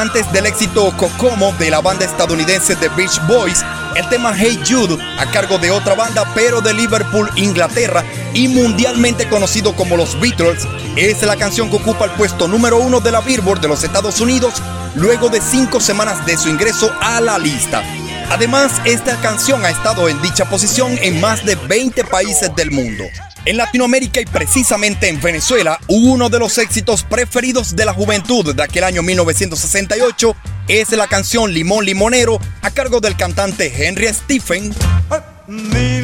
antes del éxito Kokomo de la banda estadounidense The Beach Boys, el tema Hey Jude, a cargo de otra banda pero de Liverpool, Inglaterra, y mundialmente conocido como los Beatles, es la canción que ocupa el puesto número uno de la Billboard de los Estados Unidos luego de cinco semanas de su ingreso a la lista. Además, esta canción ha estado en dicha posición en más de 20 países del mundo. En Latinoamérica y precisamente en Venezuela, uno de los éxitos preferidos de la juventud de aquel año 1968 es la canción Limón Limonero a cargo del cantante Henry Stephen. Mi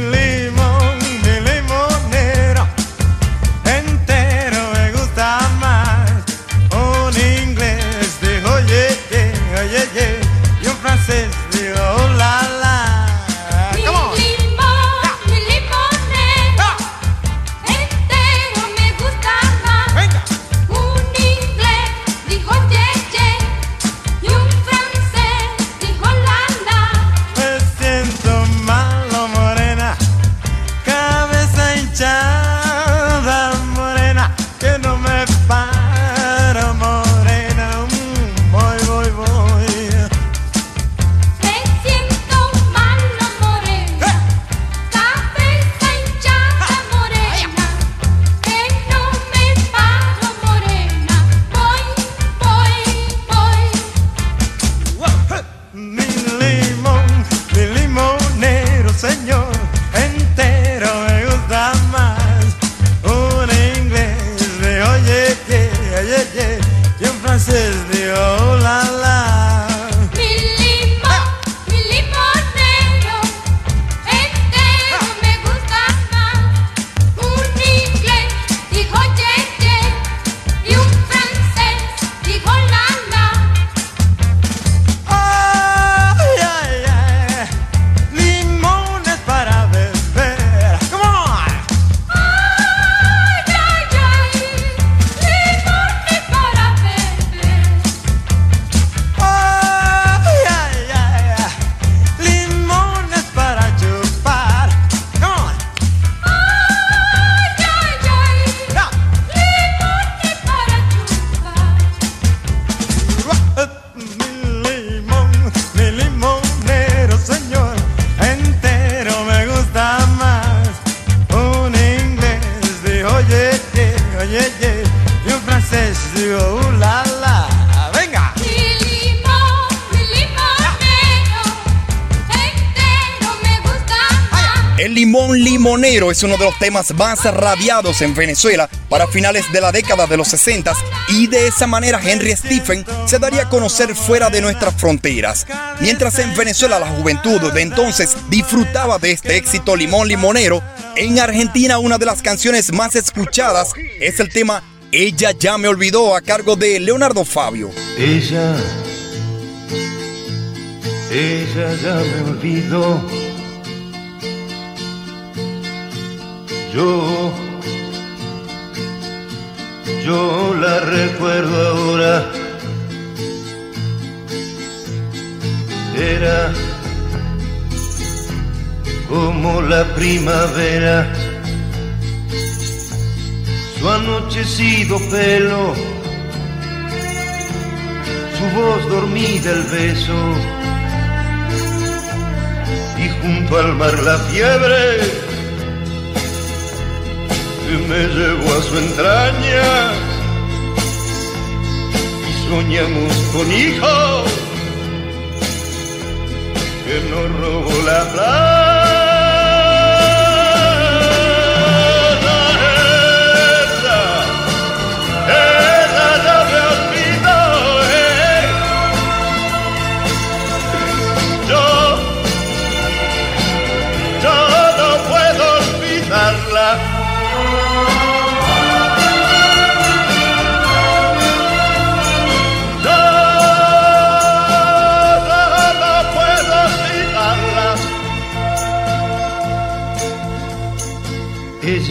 limonero es uno de los temas más radiados en Venezuela para finales de la década de los 60 y de esa manera Henry Stephen se daría a conocer fuera de nuestras fronteras. Mientras en Venezuela la juventud de entonces disfrutaba de este éxito limón limonero, en Argentina una de las canciones más escuchadas es el tema Ella ya me olvidó a cargo de Leonardo Fabio. Ella, ella ya me olvidó. Yo, yo la recuerdo ahora. Era como la primavera, su anochecido pelo su voz dormida el beso y junto al mar la fiebre me llevó a su entraña y soñamos con hijos que nos robó la plaza.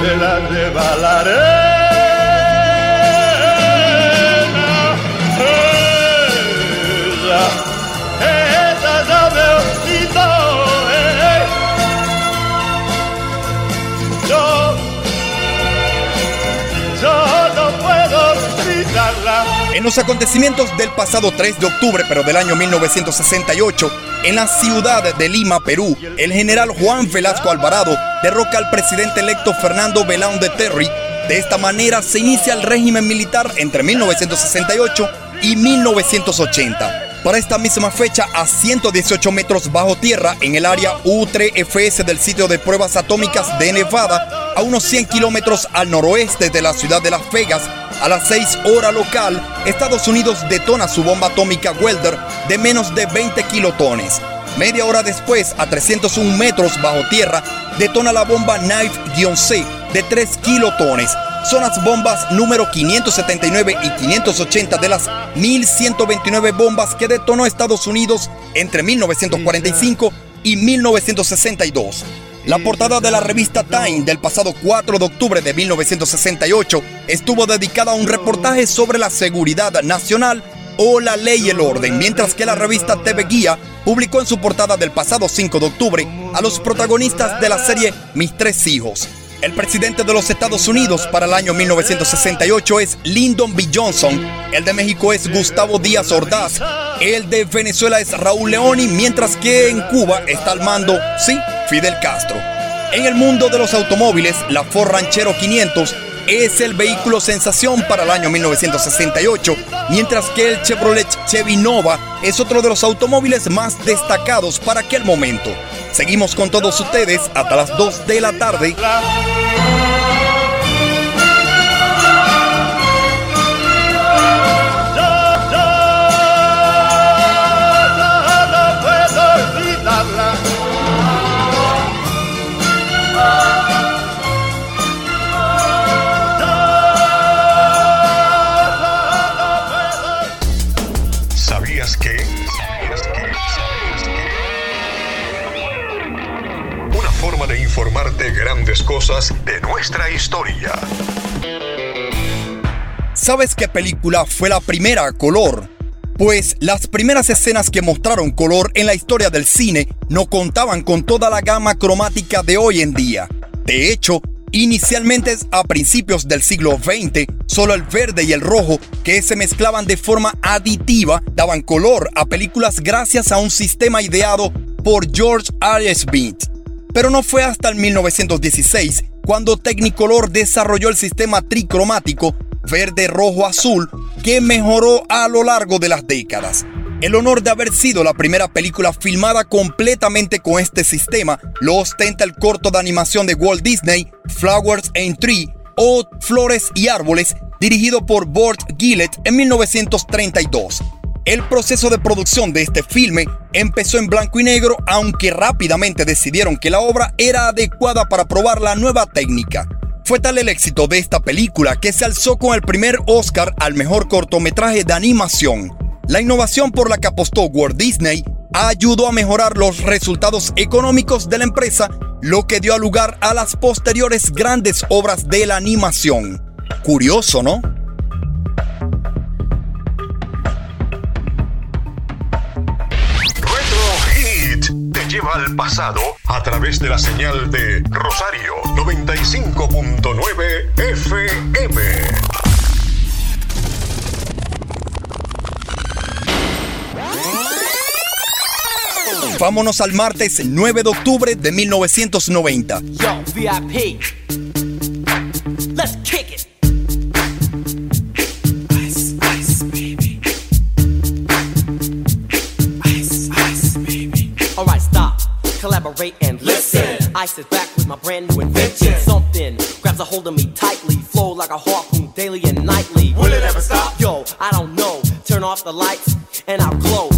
se la lleva los acontecimientos del pasado 3 de octubre, pero del año 1968, en la ciudad de Lima, Perú, el general Juan Velasco Alvarado derroca al presidente electo Fernando Belón de Terry. De esta manera se inicia el régimen militar entre 1968 y 1980. Para esta misma fecha, a 118 metros bajo tierra, en el área U3FS del sitio de pruebas atómicas de Nevada, a unos 100 kilómetros al noroeste de la ciudad de Las Vegas, a las 6 horas local, Estados Unidos detona su bomba atómica Welder de menos de 20 kilotones. Media hora después, a 301 metros bajo tierra, detona la bomba Knife-C de 3 kilotones. Son las bombas número 579 y 580 de las 1129 bombas que detonó Estados Unidos entre 1945 y 1962. La portada de la revista Time del pasado 4 de octubre de 1968 estuvo dedicada a un reportaje sobre la seguridad nacional o la ley y el orden, mientras que la revista TV Guía publicó en su portada del pasado 5 de octubre a los protagonistas de la serie Mis tres hijos. El presidente de los Estados Unidos para el año 1968 es Lyndon B. Johnson, el de México es Gustavo Díaz Ordaz, el de Venezuela es Raúl Leoni, mientras que en Cuba está al mando, sí, Fidel Castro. En el mundo de los automóviles, la Ford Ranchero 500 es el vehículo sensación para el año 1968, mientras que el Chevrolet Chevy Nova es otro de los automóviles más destacados para aquel momento. Seguimos con todos ustedes hasta las 2 de la tarde. Grandes cosas de nuestra historia. ¿Sabes qué película fue la primera a color? Pues las primeras escenas que mostraron color en la historia del cine no contaban con toda la gama cromática de hoy en día. De hecho, inicialmente a principios del siglo XX, solo el verde y el rojo, que se mezclaban de forma aditiva, daban color a películas gracias a un sistema ideado por George R. Smith. Pero no fue hasta el 1916 cuando Technicolor desarrolló el sistema tricromático verde, rojo, azul, que mejoró a lo largo de las décadas. El honor de haber sido la primera película filmada completamente con este sistema lo ostenta el corto de animación de Walt Disney, Flowers and Tree, o Flores y Árboles, dirigido por Burt Gillett en 1932. El proceso de producción de este filme empezó en blanco y negro, aunque rápidamente decidieron que la obra era adecuada para probar la nueva técnica. Fue tal el éxito de esta película que se alzó con el primer Oscar al mejor cortometraje de animación. La innovación por la que apostó Walt Disney ayudó a mejorar los resultados económicos de la empresa, lo que dio lugar a las posteriores grandes obras de la animación. Curioso, ¿no? Lleva al pasado a través de la señal de Rosario 95.9 FM. Vámonos al martes 9 de octubre de 1990. Yo, VIP. Collaborate and listen. I sit back with my brand new invention. Something grabs a hold of me tightly. Flow like a harpoon daily and nightly. Will it ever stop? Yo, I don't know. Turn off the lights and I'll glow.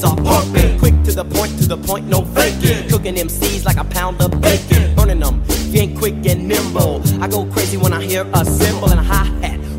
the are pumping. Quick to the point, to the point, no faking. Cooking MCs like a pound of bacon. Burning them, ain't quick and nimble. I go crazy when I hear a cymbal and a hi hat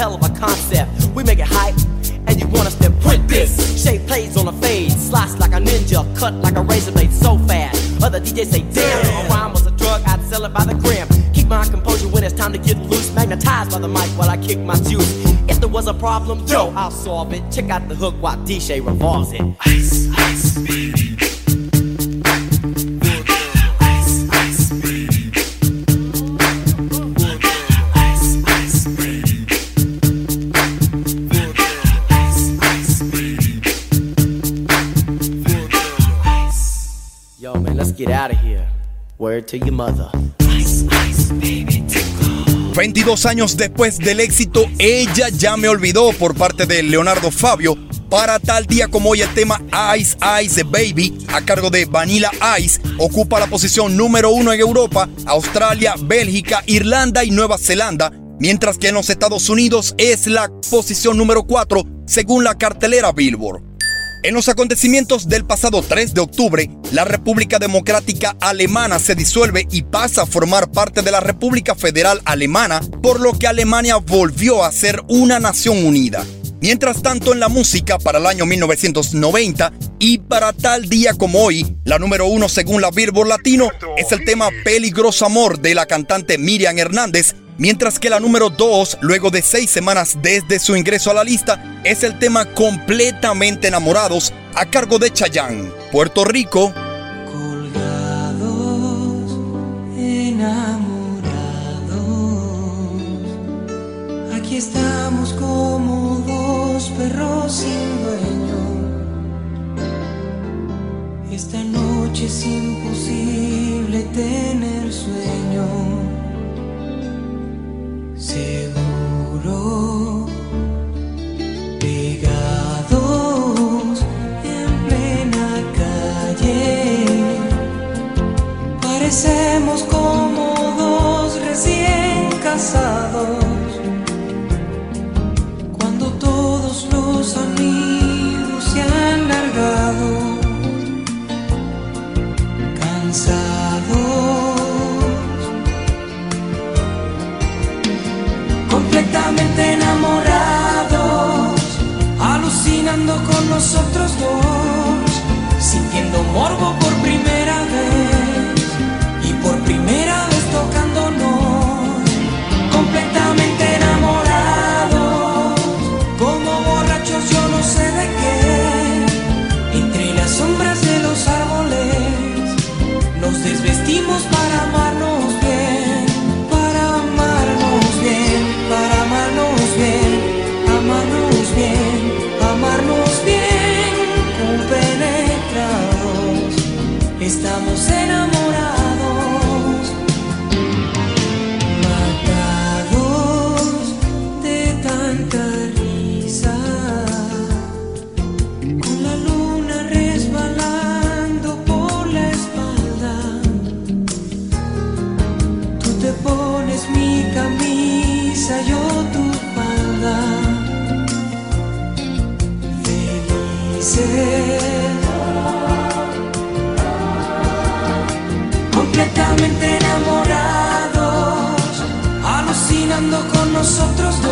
hell of a concept. We make it hype, and you want us to print this. Shape plays on a fade, slice like a ninja, cut like a razor blade so fast. Other DJs say, damn, a rhyme was a drug, I'd sell it by the gram. Keep my composure when it's time to get loose. Magnetized by the mic while I kick my juice. If there was a problem, yo, I'll solve it. Check out the hook while DJ revolves it. Ice, ice, baby. Word to your mother. Ice, ice, baby. 22 años después del éxito Ella ya me olvidó por parte de Leonardo Fabio, para tal día como hoy el tema Ice Ice Baby a cargo de Vanilla Ice ocupa la posición número uno en Europa, Australia, Bélgica, Irlanda y Nueva Zelanda, mientras que en los Estados Unidos es la posición número 4 según la cartelera Billboard. En los acontecimientos del pasado 3 de octubre, la República Democrática Alemana se disuelve y pasa a formar parte de la República Federal Alemana, por lo que Alemania volvió a ser una nación unida. Mientras tanto, en la música para el año 1990 y para tal día como hoy, la número uno según la Billboard Latino es el tema Peligroso Amor de la cantante Miriam Hernández, mientras que la número 2, luego de seis semanas desde su ingreso a la lista, es el tema Completamente Enamorados a cargo de Chayanne, Puerto Rico. enamorados. Aquí estamos como dos perros sin dueño. Esta noche es imposible tener sueño seguro, pegados en plena calle, parecemos como dos recién casados. Nosotros dos, sintiendo morbo por primera vez y por primera vez tocándonos, completamente enamorados, como borrachos yo no sé de qué, entre las sombras de los árboles, nos desvestimos para enamorados, alucinando con nosotros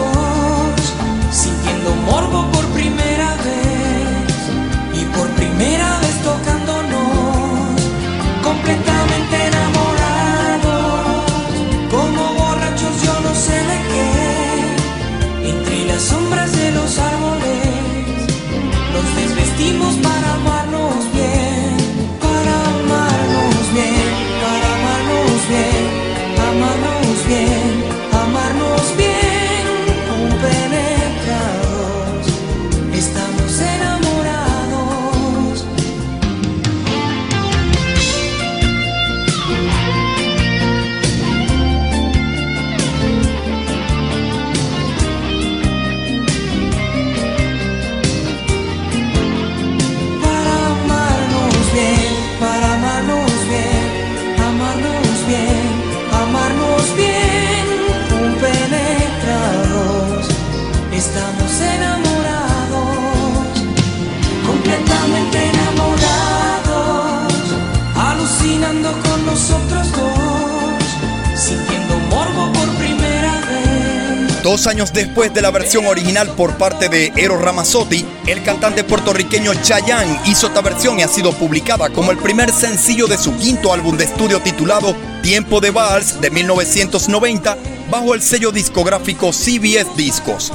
Dos años después de la versión original por parte de Eros Ramazzotti, el cantante puertorriqueño Chayanne hizo esta versión y ha sido publicada como el primer sencillo de su quinto álbum de estudio titulado Tiempo de Vals de 1990 bajo el sello discográfico CBS Discos.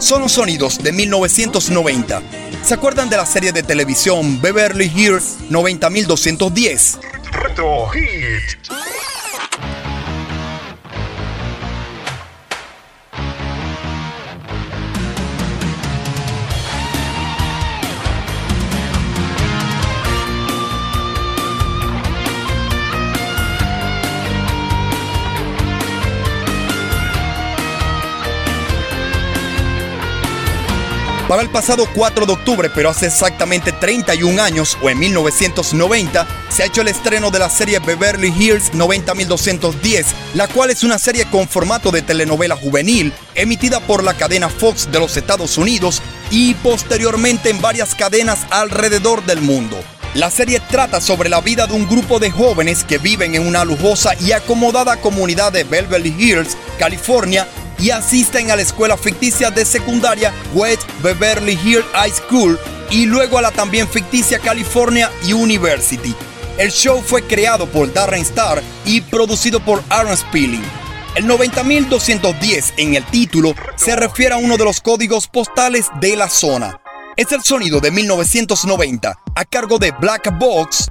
Son los sonidos de 1990. ¿Se acuerdan de la serie de televisión Beverly Hills 90210? Retro Hit. El pasado 4 de octubre, pero hace exactamente 31 años, o en 1990, se ha hecho el estreno de la serie Beverly Hills 90210, la cual es una serie con formato de telenovela juvenil, emitida por la cadena Fox de los Estados Unidos y posteriormente en varias cadenas alrededor del mundo. La serie trata sobre la vida de un grupo de jóvenes que viven en una lujosa y acomodada comunidad de Beverly Hills, California, y asisten a la escuela ficticia de secundaria West Beverly Hills High School y luego a la también ficticia California University. El show fue creado por Darren Star y producido por Aaron Spelling. El 90210 en el título se refiere a uno de los códigos postales de la zona. Es el sonido de 1990 a cargo de Black Box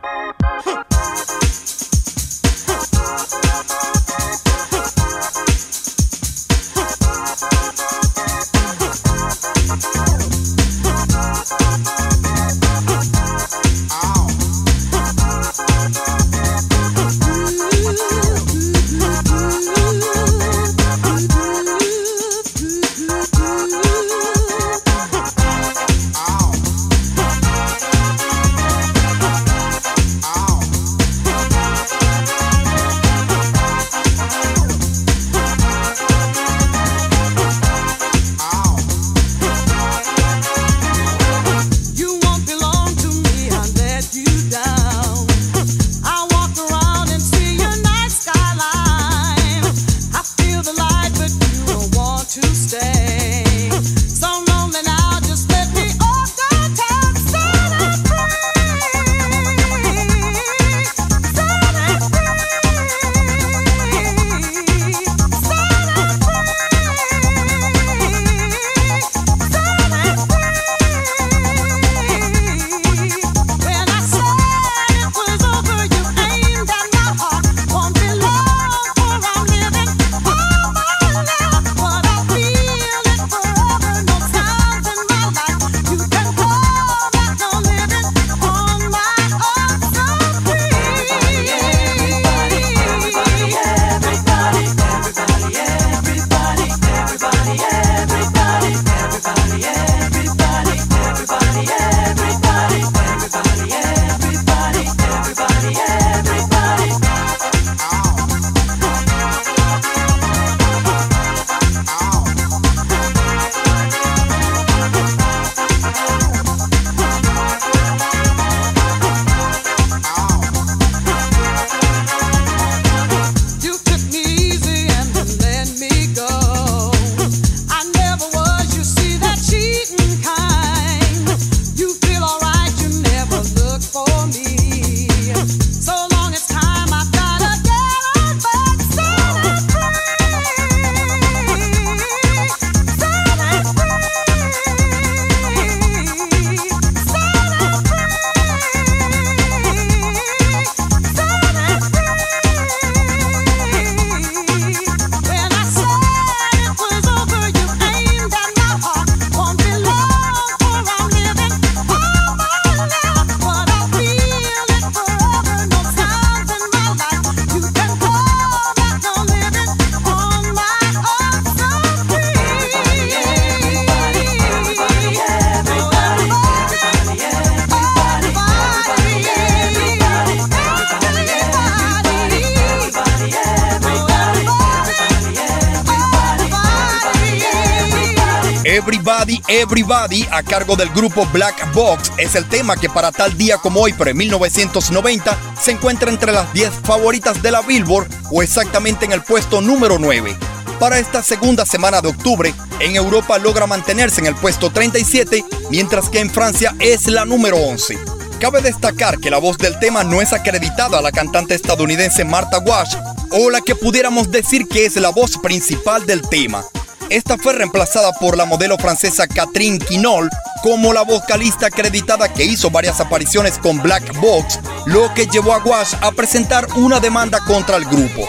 Everybody, a cargo del grupo Black Box, es el tema que para tal día como hoy, pero en 1990, se encuentra entre las 10 favoritas de la Billboard o exactamente en el puesto número 9. Para esta segunda semana de octubre, en Europa logra mantenerse en el puesto 37, mientras que en Francia es la número 11. Cabe destacar que la voz del tema no es acreditada a la cantante estadounidense Martha Wash, o la que pudiéramos decir que es la voz principal del tema. Esta fue reemplazada por la modelo francesa Catherine Quinol como la vocalista acreditada que hizo varias apariciones con Black Box, lo que llevó a Wash a presentar una demanda contra el grupo.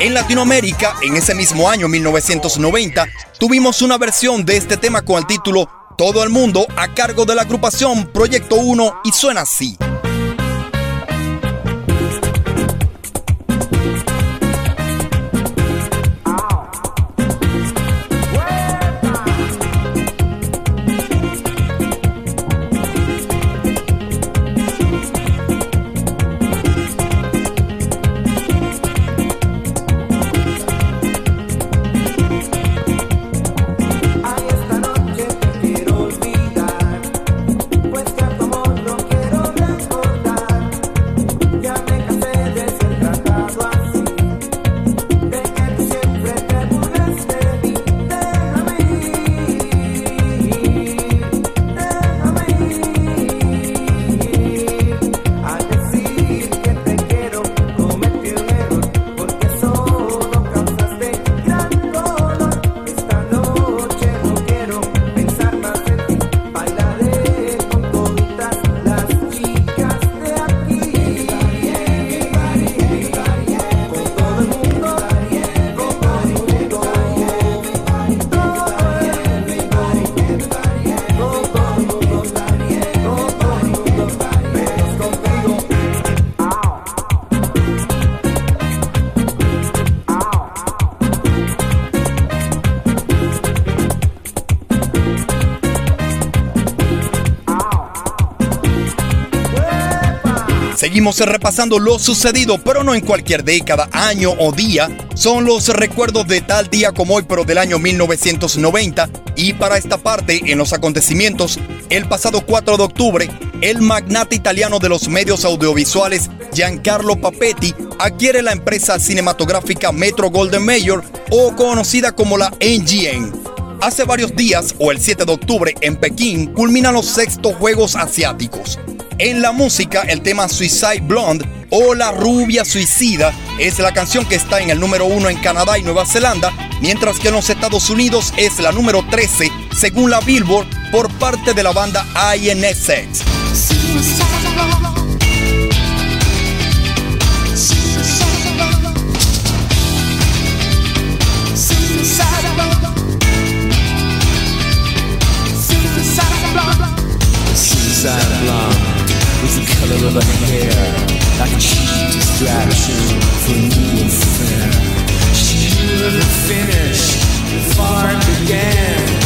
En Latinoamérica, en ese mismo año 1990, tuvimos una versión de este tema con el título Todo el Mundo a cargo de la agrupación Proyecto 1 y suena así. Seguimos repasando lo sucedido, pero no en cualquier década, año o día. Son los recuerdos de tal día como hoy, pero del año 1990. Y para esta parte, en los acontecimientos, el pasado 4 de octubre, el magnate italiano de los medios audiovisuales, Giancarlo Papetti, adquiere la empresa cinematográfica Metro Golden Mayer, o conocida como la NGN. Hace varios días, o el 7 de octubre, en Pekín, culminan los sextos Juegos Asiáticos. En la música, el tema Suicide Blonde o La Rubia Suicida es la canción que está en el número uno en Canadá y Nueva Zelanda, mientras que en los Estados Unidos es la número 13 según la Billboard por parte de la banda INSX. The like a cheap distraction for new affair. She knew the finish before it began.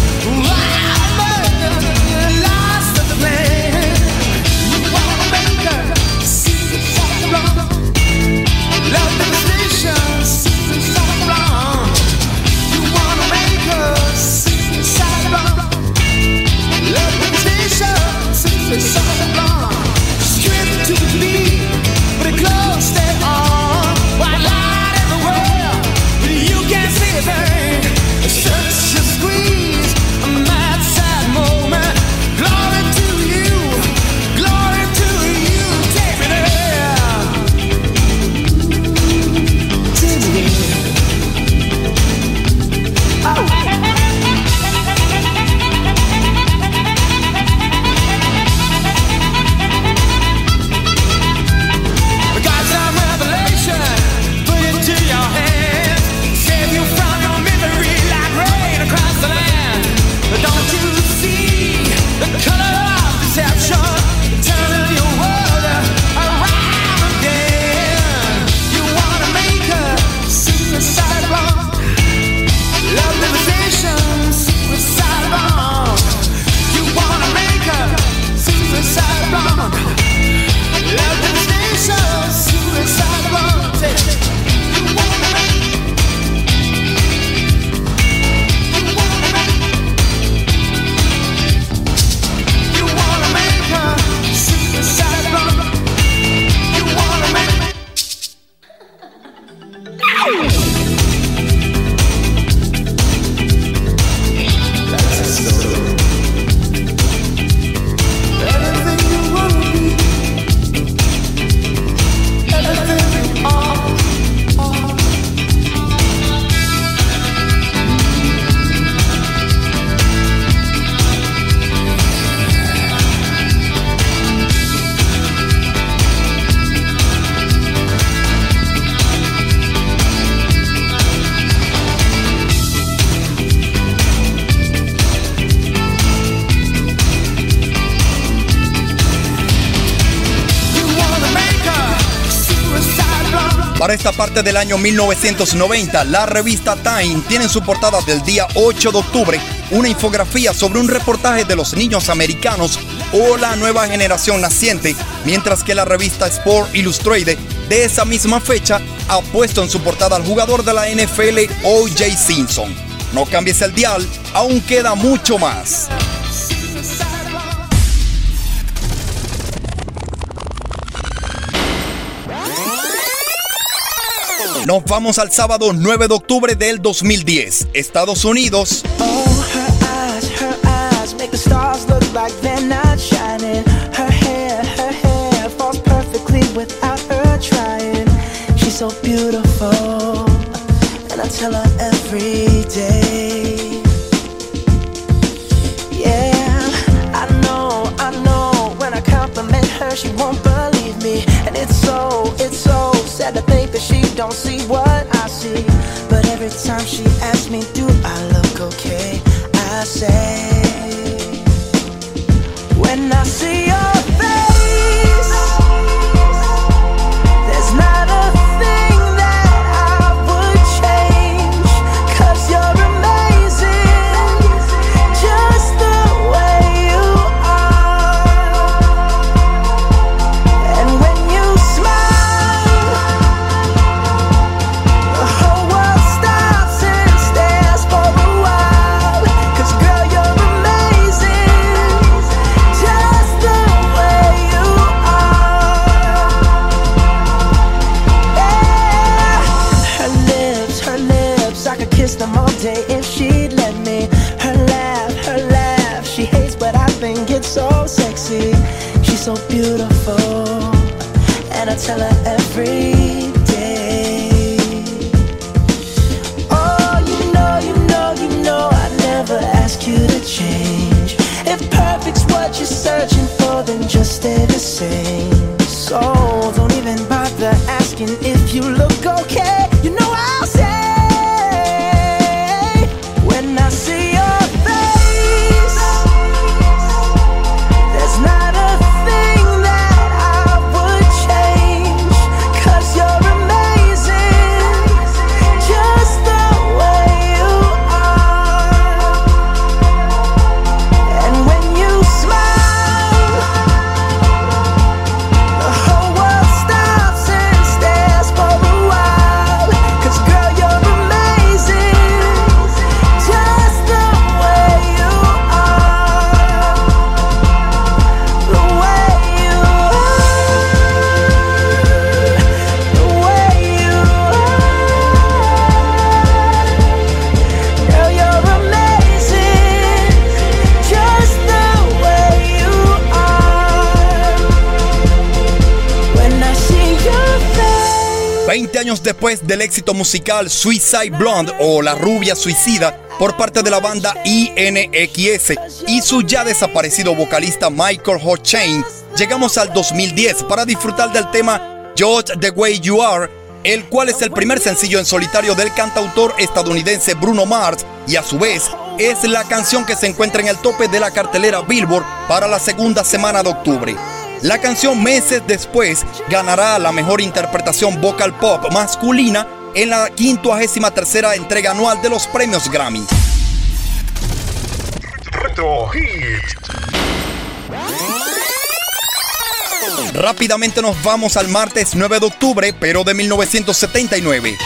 Del año 1990, la revista Time tiene en su portada del día 8 de octubre una infografía sobre un reportaje de los niños americanos o la nueva generación naciente, mientras que la revista Sport Illustrated de esa misma fecha ha puesto en su portada al jugador de la NFL O.J. Simpson. No cambies el dial, aún queda mucho más. Nos vamos al sábado 9 de octubre del 2010, Estados Unidos. Stay the same. So don't even bother asking if you look okay. Después del éxito musical Suicide Blonde o La Rubia Suicida por parte de la banda INXS y su ya desaparecido vocalista Michael Hochain, llegamos al 2010 para disfrutar del tema Judge the Way You Are, el cual es el primer sencillo en solitario del cantautor estadounidense Bruno Mars y a su vez es la canción que se encuentra en el tope de la cartelera Billboard para la segunda semana de octubre. La canción meses después ganará la mejor interpretación vocal pop masculina en la 53 entrega anual de los premios Grammy. Rápidamente nos vamos al martes 9 de octubre, pero de 1979.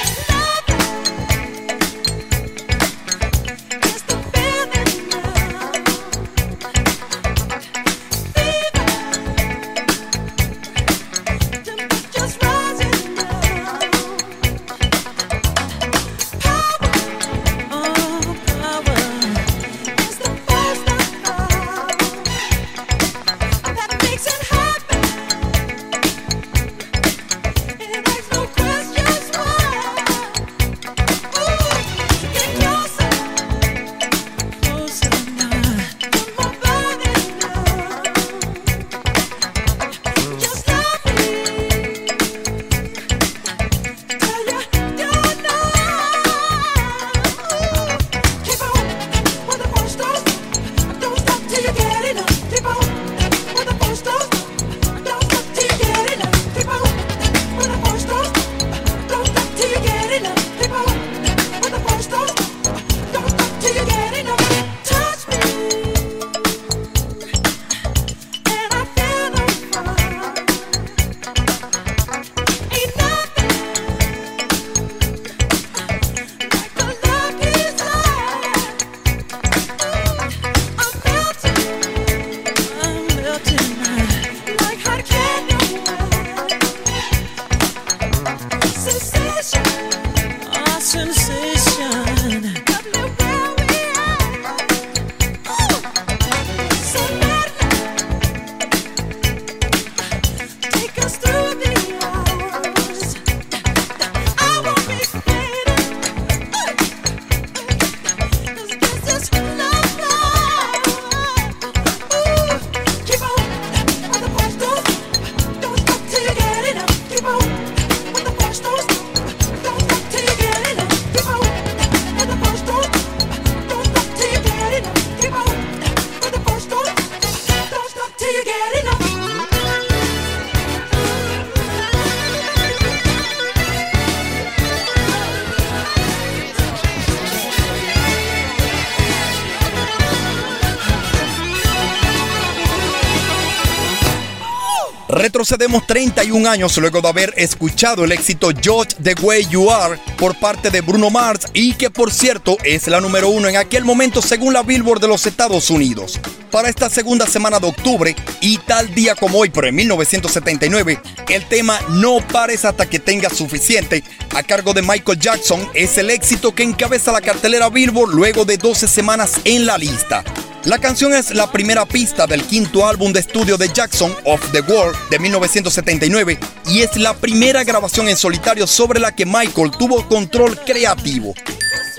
Retrocedemos 31 años luego de haber escuchado el éxito Judge the Way You Are por parte de Bruno Mars y que por cierto es la número uno en aquel momento según la Billboard de los Estados Unidos. Para esta segunda semana de octubre y tal día como hoy, pero en 1979, el tema No pares hasta que tengas suficiente a cargo de Michael Jackson es el éxito que encabeza la cartelera Billboard luego de 12 semanas en la lista. La canción es la primera pista del quinto álbum de estudio de Jackson, Of the World, de 1979, y es la primera grabación en solitario sobre la que Michael tuvo control creativo.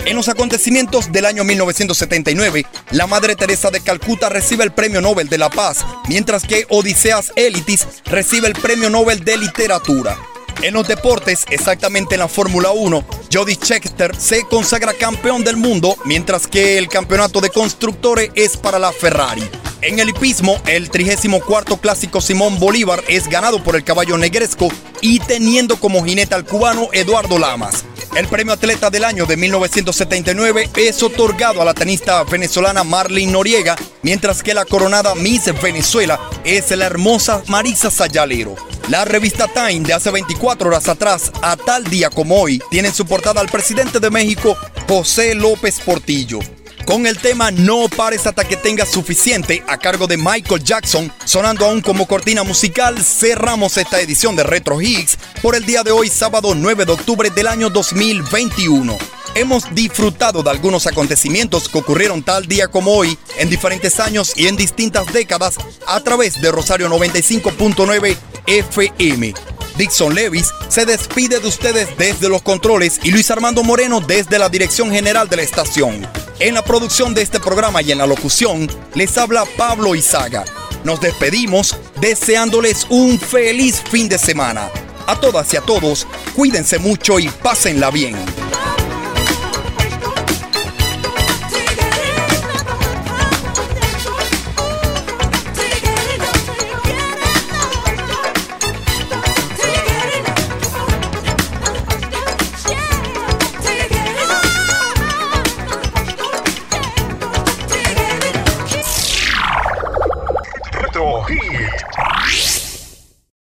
En los acontecimientos del año 1979, la Madre Teresa de Calcuta recibe el Premio Nobel de la Paz, mientras que Odiseas Elitis recibe el Premio Nobel de Literatura. En los deportes, exactamente en la Fórmula 1, Jody Scheckter se consagra campeón del mundo, mientras que el campeonato de constructores es para la Ferrari. En el hipismo, el 34 clásico Simón Bolívar es ganado por el caballo negresco y teniendo como jinete al cubano Eduardo Lamas. El premio atleta del año de 1979 es otorgado a la tenista venezolana Marlene Noriega, mientras que la coronada Miss Venezuela es la hermosa Marisa Sayalero. La revista Time de hace 24 horas atrás, a tal día como hoy, tiene en su portada al presidente de México, José López Portillo. Con el tema No pares hasta que tengas suficiente a cargo de Michael Jackson, sonando aún como cortina musical, cerramos esta edición de Retro Hits por el día de hoy, sábado 9 de octubre del año 2021. Hemos disfrutado de algunos acontecimientos que ocurrieron tal día como hoy, en diferentes años y en distintas décadas, a través de Rosario 95.9 FM. Dixon Levis se despide de ustedes desde los controles y Luis Armando Moreno desde la dirección general de la estación. En la producción de este programa y en la locución les habla Pablo Izaga. Nos despedimos deseándoles un feliz fin de semana. A todas y a todos, cuídense mucho y pásenla bien.